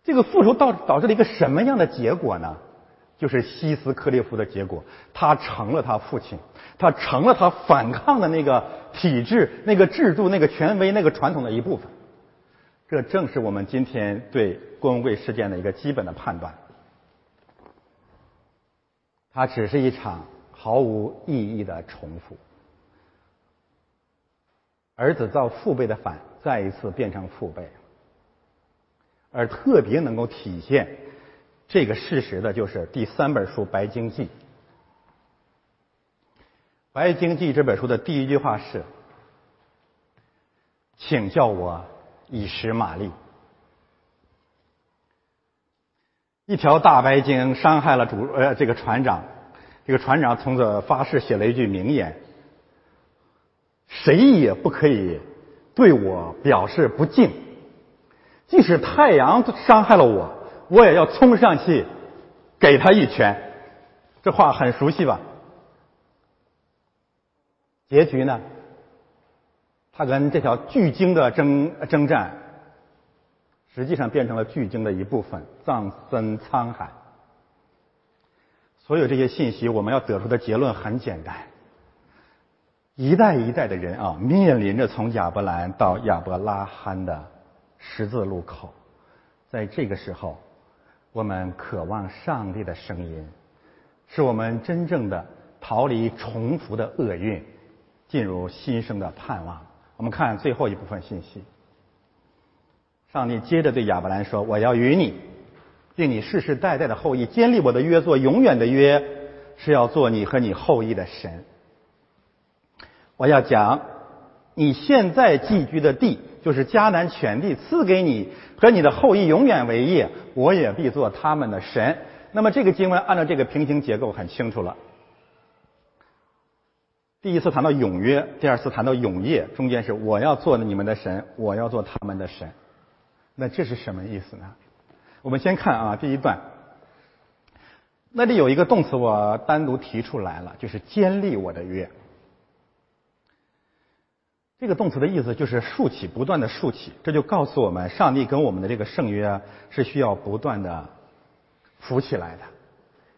这个复仇导导致了一个什么样的结果呢？就是西斯克列夫的结果，他成了他父亲，他成了他反抗的那个体制、那个制度、那个权威、那个传统的一部分。这正是我们今天对郭文贵事件的一个基本的判断。它只是一场毫无意义的重复。儿子造父辈的反，再一次变成父辈，而特别能够体现。这个事实的就是第三本书《白鲸记》。《白鲸记》这本书的第一句话是：“请叫我以实玛丽。”一条大白鲸伤害了主呃这个船长，这个船长从此发誓写了一句名言：“谁也不可以对我表示不敬，即使太阳伤害了我。”我也要冲上去给他一拳，这话很熟悉吧？结局呢？他跟这条巨鲸的征征战，实际上变成了巨鲸的一部分，葬身沧海。所有这些信息，我们要得出的结论很简单：一代一代的人啊，面临着从亚伯兰到亚伯拉罕的十字路口，在这个时候。我们渴望上帝的声音，是我们真正的逃离重复的厄运，进入新生的盼望。我们看最后一部分信息。上帝接着对亚伯兰说：“我要与你，令你世世代代的后裔建立我的约，做永远的约，是要做你和你后裔的神。我要讲你现在寄居的地。”就是迦南全地赐给你和你的后裔永远为业，我也必做他们的神。那么这个经文按照这个平行结构很清楚了。第一次谈到永约，第二次谈到永业，中间是我要做你们的神，我要做他们的神。那这是什么意思呢？我们先看啊，第一段，那里有一个动词，我单独提出来了，就是坚立我的约。这个动词的意思就是竖起，不断的竖起，这就告诉我们，上帝跟我们的这个圣约是需要不断的浮起来的。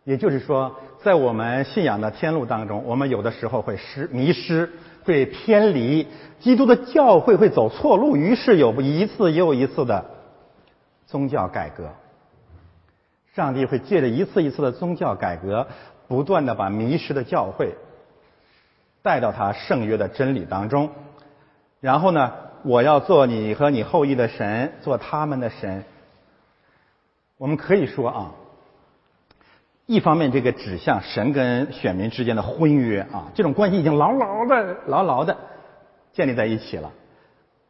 也就是说，在我们信仰的天路当中，我们有的时候会失迷失，会偏离基督的教会，会走错路，于是有一次又一次的宗教改革。上帝会借着一次一次的宗教改革，不断的把迷失的教会带到他圣约的真理当中。然后呢，我要做你和你后裔的神，做他们的神。我们可以说啊，一方面这个指向神跟选民之间的婚约啊，这种关系已经牢牢的、牢牢的建立在一起了。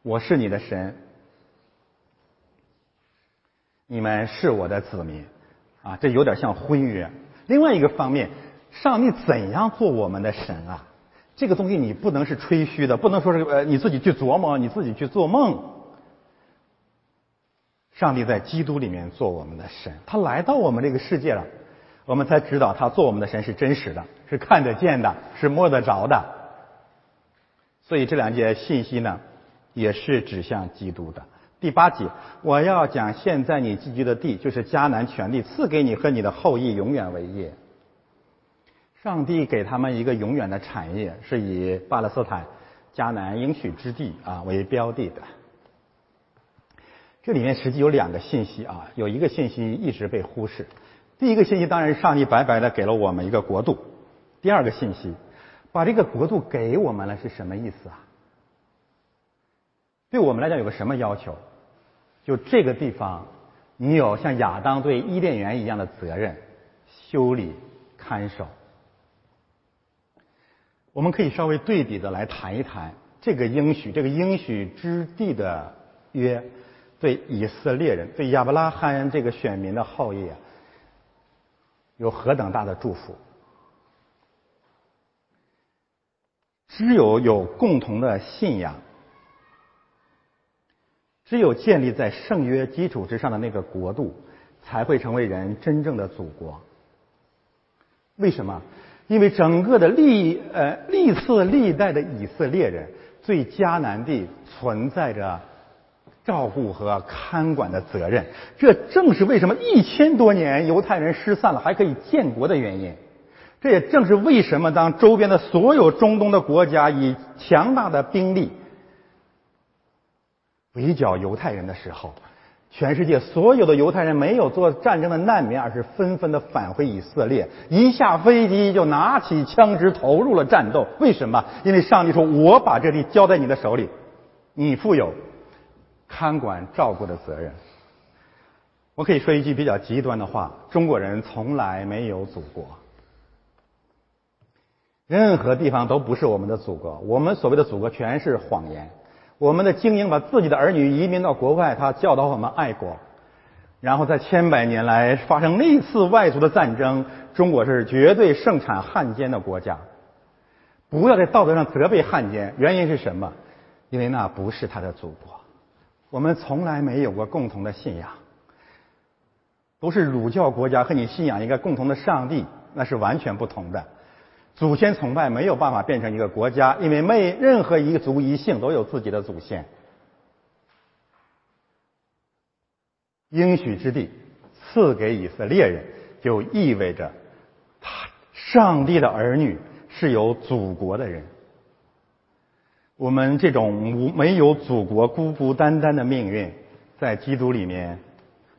我是你的神，你们是我的子民。啊，这有点像婚约。另外一个方面，上帝怎样做我们的神啊？这个东西你不能是吹嘘的，不能说是呃你自己去琢磨，你自己去做梦。上帝在基督里面做我们的神，他来到我们这个世界了，我们才知道他做我们的神是真实的，是看得见的，是摸得着的。所以这两节信息呢，也是指向基督的。第八节，我要讲现在你寄居的地，就是迦南全地，赐给你和你的后裔永远为业。上帝给他们一个永远的产业，是以巴勒斯坦、迦南应许之地啊为标的的。这里面实际有两个信息啊，有一个信息一直被忽视。第一个信息当然上帝白白的给了我们一个国度。第二个信息，把这个国度给我们了是什么意思啊？对我们来讲有个什么要求？就这个地方，你有像亚当对伊甸园一样的责任，修理、看守。我们可以稍微对比的来谈一谈这个应许，这个应许之地的约，对以色列人，对亚伯拉罕这个选民的后裔，有何等大的祝福？只有有共同的信仰。只有建立在圣约基础之上的那个国度，才会成为人真正的祖国。为什么？因为整个的历呃历次历代的以色列人对迦南地存在着照顾和看管的责任。这正是为什么一千多年犹太人失散了还可以建国的原因。这也正是为什么当周边的所有中东的国家以强大的兵力。围剿犹太人的时候，全世界所有的犹太人没有做战争的难民，而是纷纷的返回以色列。一下飞机就拿起枪支投入了战斗。为什么？因为上帝说：“我把这地交在你的手里，你负有看管照顾的责任。”我可以说一句比较极端的话：中国人从来没有祖国，任何地方都不是我们的祖国。我们所谓的祖国全是谎言。我们的精英把自己的儿女移民到国外，他教导我们爱国，然后在千百年来发生那次外族的战争，中国是绝对盛产汉奸的国家。不要在道德上责备汉奸，原因是什么？因为那不是他的祖国。我们从来没有过共同的信仰，都是儒教国家和你信仰一个共同的上帝，那是完全不同的。祖先崇拜没有办法变成一个国家，因为没任何一个族一姓都有自己的祖先。应许之地赐给以色列人，就意味着他上帝的儿女是有祖国的人。我们这种无没有祖国、孤孤单单的命运，在基督里面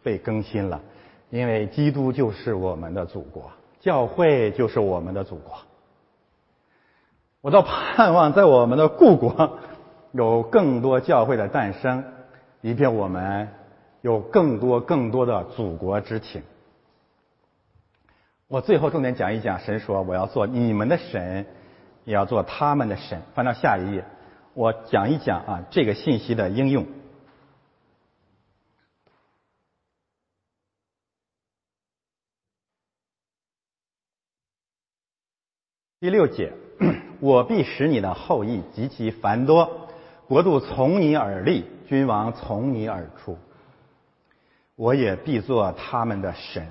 被更新了，因为基督就是我们的祖国，教会就是我们的祖国。我倒盼望在我们的故国有更多教会的诞生，以便我们有更多更多的祖国之情。我最后重点讲一讲，神说我要做你们的神，也要做他们的神。翻到下一页，我讲一讲啊这个信息的应用。第六节。我必使你的后裔极其繁多，国度从你而立，君王从你而出。我也必做他们的神。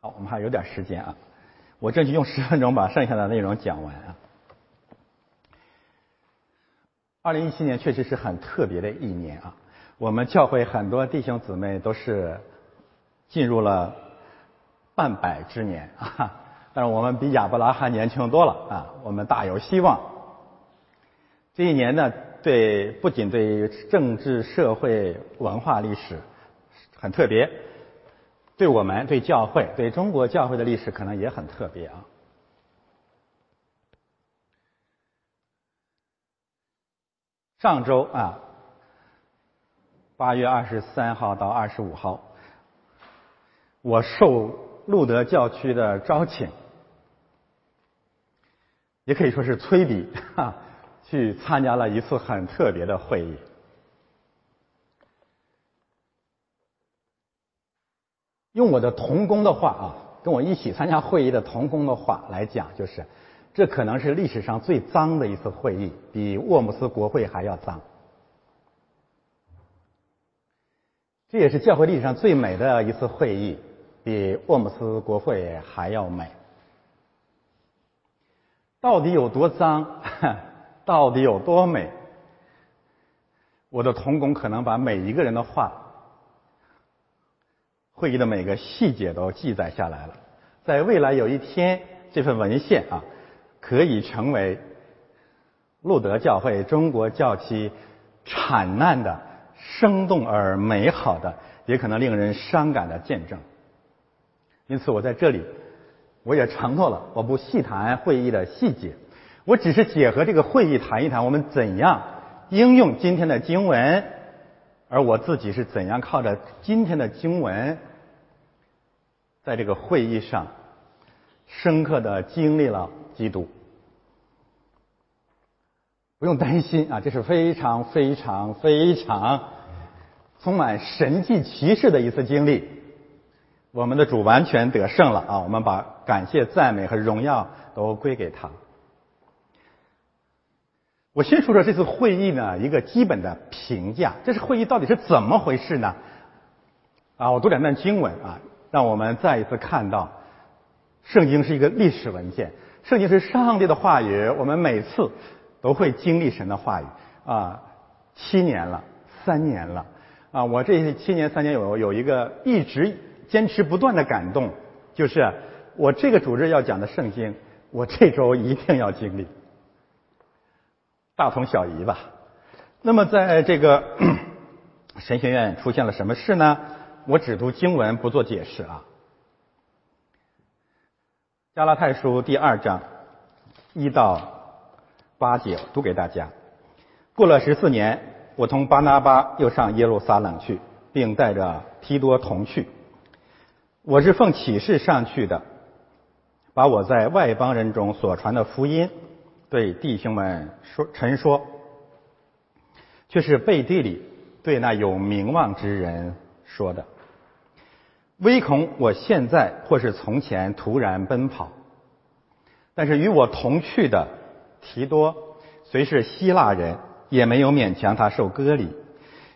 好，我们还有点时间啊，我争取用十分钟把剩下的内容讲完啊。二零一七年确实是很特别的一年啊，我们教会很多弟兄姊妹都是。进入了半百之年 <laughs> 啊，但是我们比亚伯拉罕年轻多了啊，我们大有希望。这一年呢，对不仅对政治、社会、文化历史很特别，对我们、对教会、对中国教会的历史可能也很特别啊。上周啊，八月二十三号到二十五号，我受路德教区的招请，也可以说是催逼，哈，去参加了一次很特别的会议。用我的同工的话啊，跟我一起参加会议的同工的话来讲，就是。这可能是历史上最脏的一次会议，比沃姆斯国会还要脏。这也是教会历史上最美的一次会议，比沃姆斯国会还要美。到底有多脏？<laughs> 到底有多美？我的童工可能把每一个人的话、会议的每个细节都记载下来了，在未来有一天，这份文献啊。可以成为路德教会中国教区惨难的生动而美好的，也可能令人伤感的见证。因此，我在这里我也承诺了，我不细谈会议的细节，我只是结合这个会议谈一谈我们怎样应用今天的经文，而我自己是怎样靠着今天的经文，在这个会议上深刻的经历了。基督，不用担心啊，这是非常非常非常充满神迹奇事的一次经历。我们的主完全得胜了啊！我们把感谢、赞美和荣耀都归给他。我先说说这次会议呢一个基本的评价，这次会议到底是怎么回事呢？啊，我读两段经文啊，让我们再一次看到，圣经是一个历史文件。圣经是上帝的话语，我们每次都会经历神的话语啊。七年了，三年了啊！我这七年三年有有一个一直坚持不断的感动，就是我这个主日要讲的圣经，我这周一定要经历，大同小异吧。那么在这个 <coughs> 神学院出现了什么事呢？我只读经文，不做解释啊。加拉太书第二章一到八节读给大家。过了十四年，我同巴拿巴又上耶路撒冷去，并带着提多同去。我是奉启示上去的，把我在外邦人中所传的福音对弟兄们说陈说，却是背地里对那有名望之人说的。唯恐我现在或是从前突然奔跑，但是与我同去的提多虽是希腊人，也没有勉强他受割礼，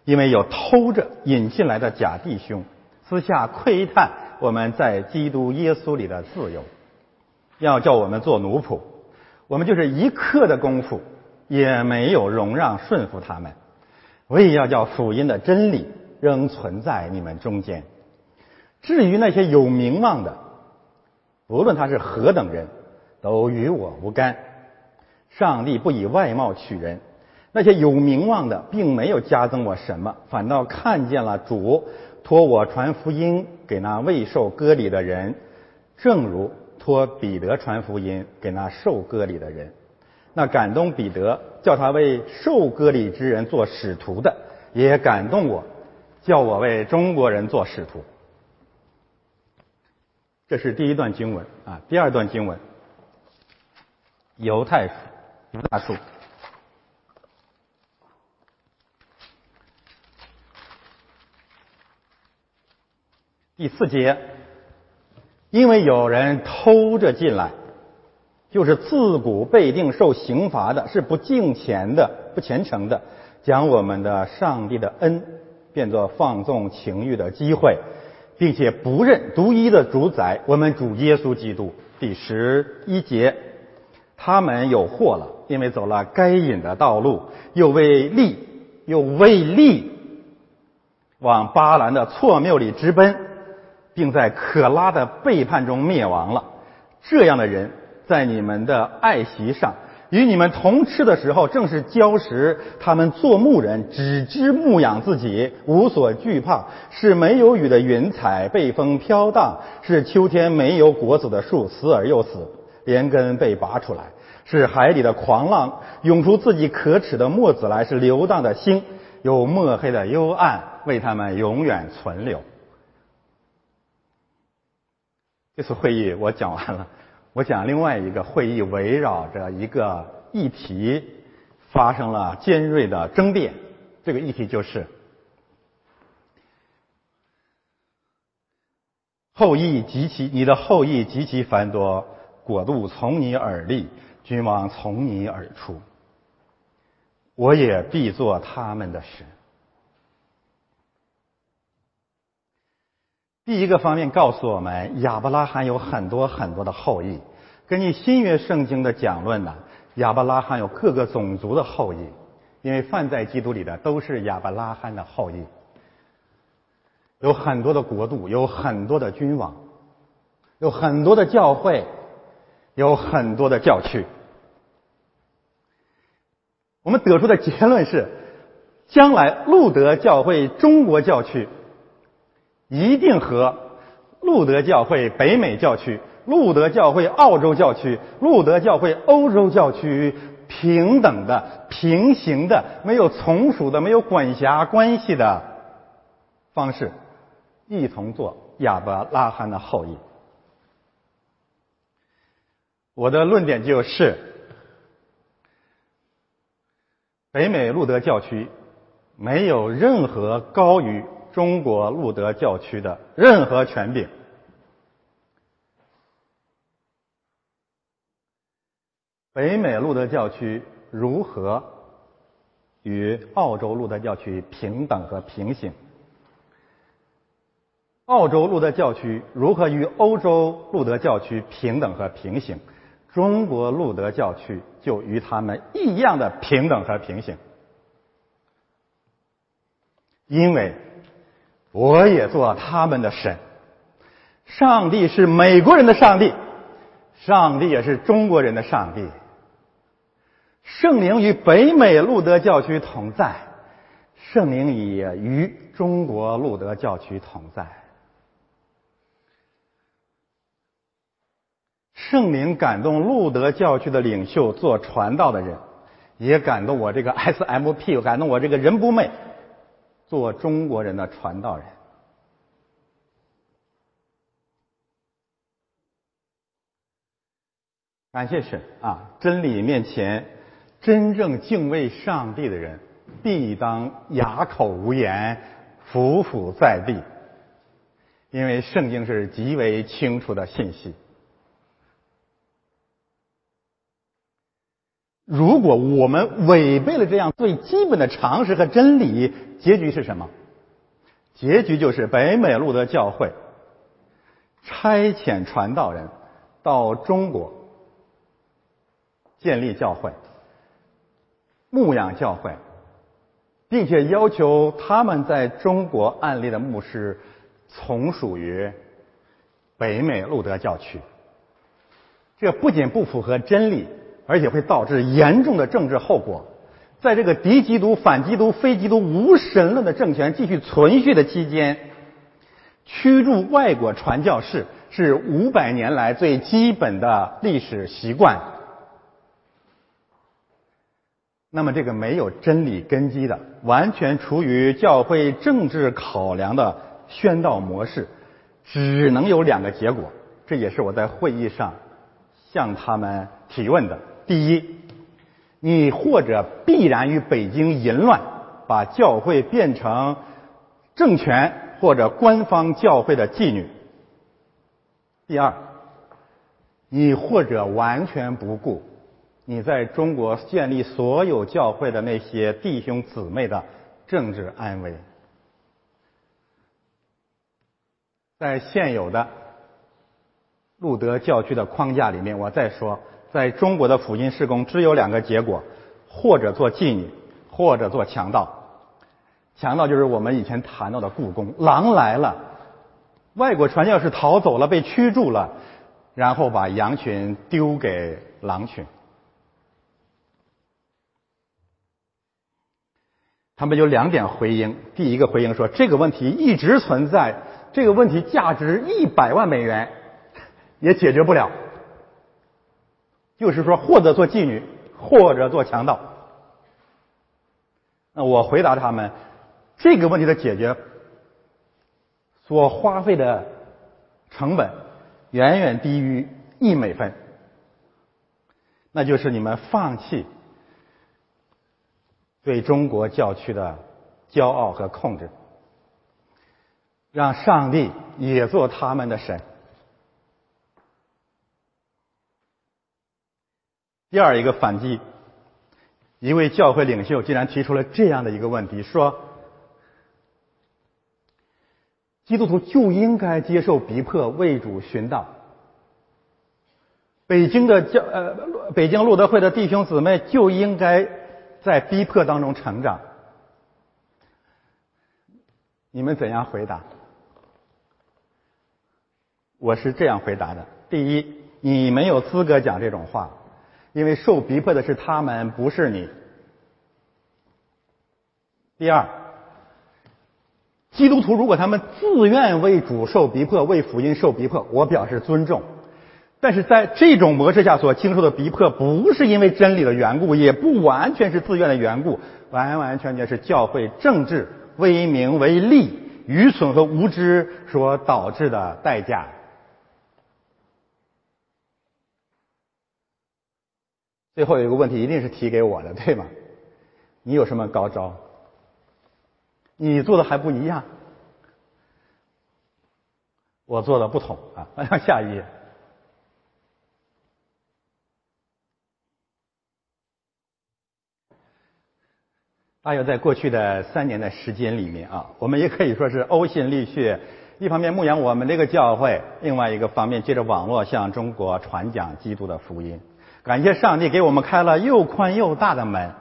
因为有偷着引进来的假弟兄，私下窥探我们在基督耶稣里的自由，要叫我们做奴仆，我们就是一刻的功夫也没有容让顺服他们，为要叫福音的真理仍存在你们中间。至于那些有名望的，无论他是何等人，都与我无干。上帝不以外貌取人，那些有名望的并没有加增我什么，反倒看见了主托我传福音给那未受割礼的人，正如托彼得传福音给那受割礼的人。那感动彼得叫他为受割礼之人做使徒的，也感动我，叫我为中国人做使徒。这是第一段经文啊，第二段经文，犹太书，大书，第四节，因为有人偷着进来，就是自古被定受刑罚的，是不敬虔的、不虔诚的，将我们的上帝的恩变作放纵情欲的机会。并且不认独一的主宰，我们主耶稣基督。第十一节，他们有祸了，因为走了该隐的道路，又为利，又为利，往巴兰的错谬里直奔，并在可拉的背叛中灭亡了。这样的人，在你们的爱席上与你们同吃的时候，正是礁石。他们做牧人，只知牧养自己，无所惧怕。是没有雨的云彩，被风飘荡；是秋天没有果子的树，死而又死，连根被拔出来。是海里的狂浪，涌出自己可耻的墨子来；是流荡的星，有墨黑的幽暗，为他们永远存留。这次会议我讲完了。我讲另外一个会议，围绕着一个议题发生了尖锐的争辩。这个议题就是后裔及其你的后裔极其繁多，国度从你而立，君王从你而出，我也必做他们的神。第一个方面告诉我们，亚伯拉罕有很多很多的后裔。根据新约圣经的讲论呢，亚伯拉罕有各个种族的后裔，因为犯在基督里的都是亚伯拉罕的后裔。有很多的国度，有很多的君王，有很多的教会，有很多的教区。我们得出的结论是，将来路德教会中国教区。一定和路德教会北美教区、路德教会澳洲教区、路德教会欧洲教区平等的、平行的、没有从属的、没有管辖关系的方式，一同做亚伯拉罕的后裔。我的论点就是，北美路德教区没有任何高于。中国路德教区的任何权柄，北美路德教区如何与澳洲路德教区平等和平行？澳洲路德教区如何与欧洲路德教区平等和平行？中国路德教区就与他们一样的平等和平行，因为。我也做他们的神。上帝是美国人的上帝，上帝也是中国人的上帝。圣灵与北美路德教区同在，圣灵也与中国路德教区同在。圣灵感动路德教区的领袖做传道的人，也感动我这个 SMP，感动我这个人不昧。做中国人的传道人，感谢神啊！真理面前，真正敬畏上帝的人，必当哑口无言，匍匐在地，因为圣经是极为清楚的信息。如果我们违背了这样最基本的常识和真理，结局是什么？结局就是北美路德教会差遣传道人到中国建立教会、牧养教会，并且要求他们在中国案例的牧师从属于北美路德教区。这不仅不符合真理。而且会导致严重的政治后果。在这个敌基督、反基督、非基督无神论的政权继续存续的期间，驱逐外国传教士是五百年来最基本的历史习惯。那么，这个没有真理根基的、完全出于教会政治考量的宣道模式，只能有两个结果。这也是我在会议上向他们提问的。第一，你或者必然与北京淫乱，把教会变成政权或者官方教会的妓女；第二，你或者完全不顾你在中国建立所有教会的那些弟兄姊妹的政治安危，在现有的路德教区的框架里面，我再说。在中国的福音施工只有两个结果：或者做妓女，或者做强盗。强盗就是我们以前谈到的故宫，狼来了，外国传教士逃走了，被驱逐了，然后把羊群丢给狼群。他们有两点回应：第一个回应说，这个问题一直存在，这个问题价值一百万美元，也解决不了。就是说，或者做妓女，或者做强盗。那我回答他们，这个问题的解决所花费的成本远远低于一美分。那就是你们放弃对中国教区的骄傲和控制，让上帝也做他们的神。第二一个反击，一位教会领袖竟然提出了这样的一个问题：说，基督徒就应该接受逼迫，为主寻道。北京的教呃，北京路德会的弟兄姊妹就应该在逼迫当中成长。你们怎样回答？我是这样回答的：第一，你没有资格讲这种话。因为受逼迫的是他们，不是你。第二，基督徒如果他们自愿为主受逼迫、为福音受逼迫，我表示尊重。但是在这种模式下所经受的逼迫，不是因为真理的缘故，也不完全是自愿的缘故，完完全全是教会政治为名为利、愚蠢和无知所导致的代价。最后有一个问题，一定是提给我的，对吗？你有什么高招？你做的还不一样，我做的不同啊！来 <laughs> 下一页。大约在过去的三年的时间里面啊，我们也可以说是呕心沥血，一方面牧养我们这个教会，另外一个方面借着网络向中国传讲基督的福音。感谢上帝给我们开了又宽又大的门，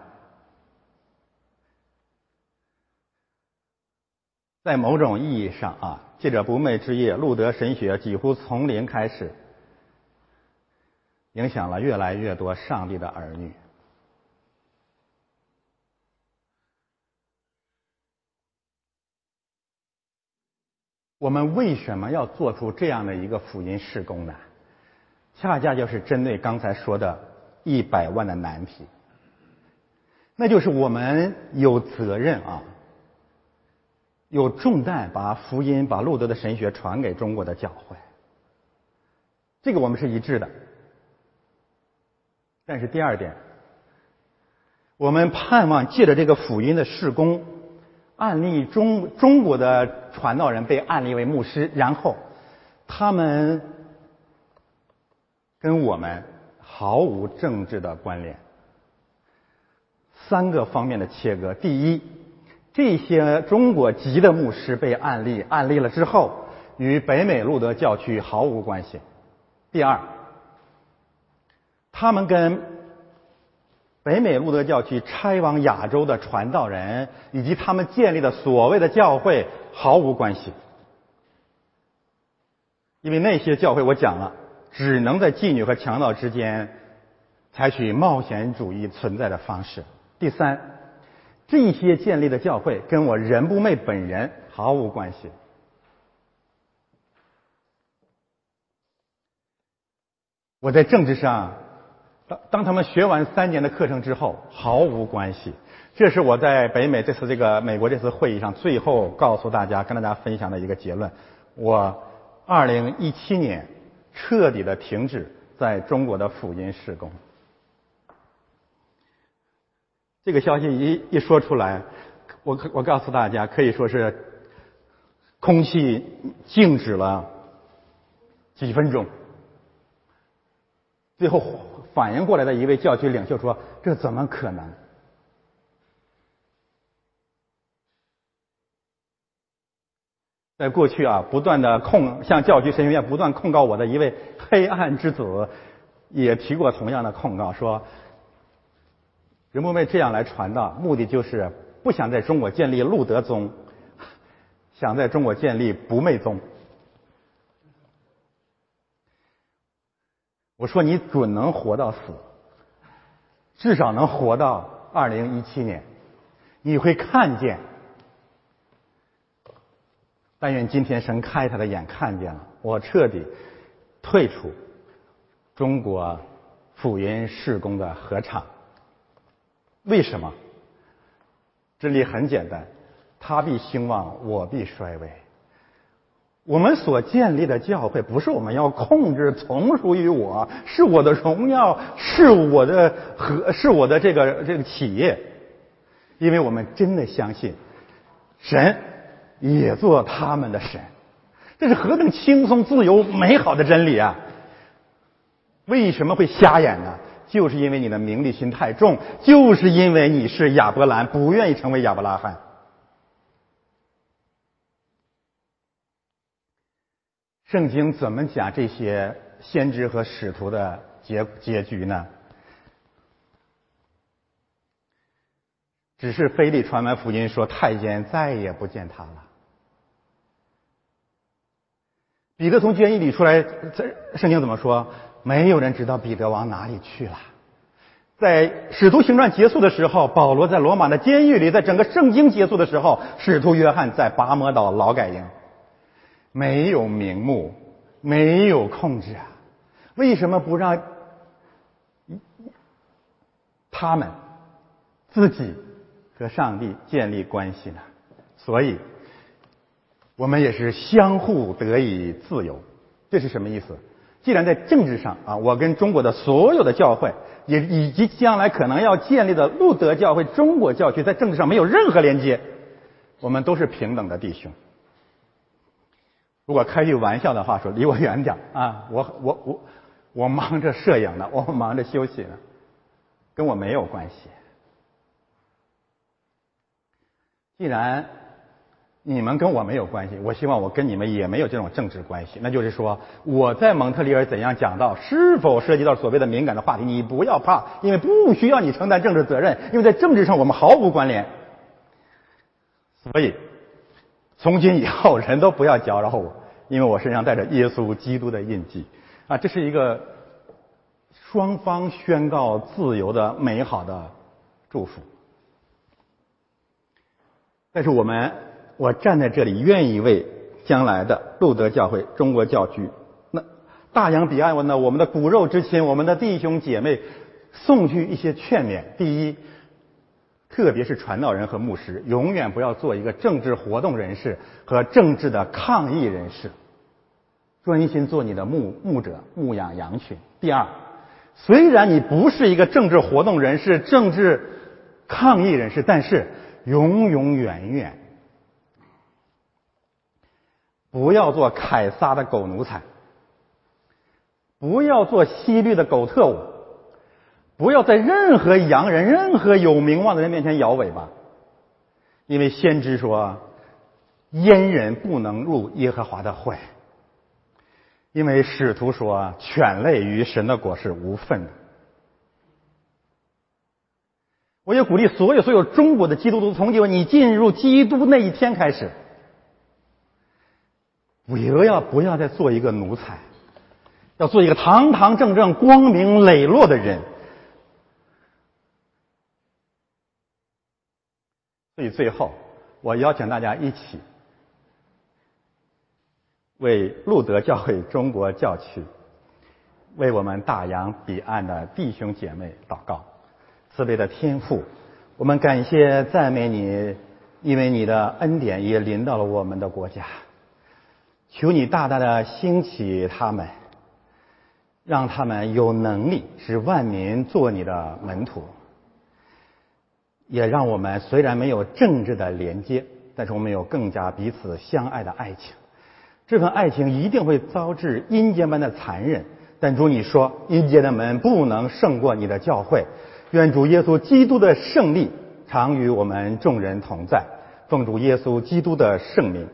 在某种意义上啊，借着不寐之夜，路德神学几乎从零开始，影响了越来越多上帝的儿女。我们为什么要做出这样的一个福音事工呢？恰恰就是针对刚才说的一百万的难题，那就是我们有责任啊，有重担把福音、把路德的神学传给中国的教会，这个我们是一致的。但是第二点，我们盼望借着这个福音的事工，案例中中国的传道人被案例为牧师，然后他们。跟我们毫无政治的关联。三个方面的切割：第一，这些中国籍的牧师被案例案例了之后，与北美路德教区毫无关系；第二，他们跟北美路德教区拆往亚洲的传道人以及他们建立的所谓的教会毫无关系，因为那些教会我讲了。只能在妓女和强盗之间采取冒险主义存在的方式。第三，这些建立的教会跟我任不昧本人毫无关系。我在政治上，当当他们学完三年的课程之后，毫无关系。这是我在北美这次这个美国这次会议上最后告诉大家、跟大家分享的一个结论。我二零一七年。彻底的停止在中国的福音施工。这个消息一一说出来，我我告诉大家，可以说是空气静止了几分钟。最后反应过来的一位教区领袖说：“这怎么可能？”在过去啊，不断的控向教区神学院不断控告我的一位黑暗之子，也提过同样的控告，说人们为这样来传道，目的就是不想在中国建立路德宗，想在中国建立不昧宗。我说你准能活到死，至少能活到二零一七年，你会看见。但愿今天神开他的眼，看见了，我彻底退出中国福音事工的合唱。为什么？真理很简单，他必兴旺，我必衰微。我们所建立的教会，不是我们要控制、从属于我，是我的荣耀，是我的和，是我的这个这个企业。因为我们真的相信，神也做他们的神，这是何等轻松、自由、美好的真理啊！为什么会瞎眼呢？就是因为你的名利心太重，就是因为你是亚伯兰，不愿意成为亚伯拉罕。圣经怎么讲这些先知和使徒的结结局呢？只是腓力传完福音说，太监再也不见他了。彼得从监狱里出来，这圣经怎么说？没有人知道彼得往哪里去了。在使徒行传结束的时候，保罗在罗马的监狱里；在整个圣经结束的时候，使徒约翰在拔摩岛劳改营。没有名目，没有控制啊！为什么不让他们自己和上帝建立关系呢？所以，我们也是相互得以自由。这是什么意思？既然在政治上啊，我跟中国的所有的教会，也以及将来可能要建立的路德教会、中国教区，在政治上没有任何连接，我们都是平等的弟兄。如果开句玩笑的话说，离我远点啊！我我我我忙着摄影呢，我忙着休息呢，跟我没有关系。既然你们跟我没有关系，我希望我跟你们也没有这种政治关系。那就是说，我在蒙特利尔怎样讲到，是否涉及到所谓的敏感的话题，你不要怕，因为不需要你承担政治责任，因为在政治上我们毫无关联。所以。从今以后，人都不要搅扰我，因为我身上带着耶稣基督的印记啊！这是一个双方宣告自由的美好的祝福。但是我们，我站在这里，愿意为将来的路德教会、中国教区，那大洋彼岸呢？我们的骨肉之亲，我们的弟兄姐妹，送去一些劝勉。第一。特别是传道人和牧师，永远不要做一个政治活动人士和政治的抗议人士，专心做你的牧牧者，牧养羊群。第二，虽然你不是一个政治活动人士、政治抗议人士，但是永永远远不要做凯撒的狗奴才，不要做西律的狗特务。不要在任何洋人、任何有名望的人面前摇尾巴，因为先知说，阉人不能入耶和华的会，因为使徒说，犬类与神的果是无份的。我也鼓励所有所有中国的基督徒，从今你进入基督那一天开始，不要不要再做一个奴才，要做一个堂堂正正、光明磊落的人。所以最后，我邀请大家一起为路德教会中国教区，为我们大洋彼岸的弟兄姐妹祷告。慈悲的天父，我们感谢赞美你，因为你的恩典也临到了我们的国家。求你大大的兴起他们，让他们有能力使万民做你的门徒。也让我们虽然没有政治的连接，但是我们有更加彼此相爱的爱情。这份爱情一定会遭致阴间般的残忍，但主你说阴间的门不能胜过你的教会。愿主耶稣基督的胜利常与我们众人同在。奉主耶稣基督的圣名。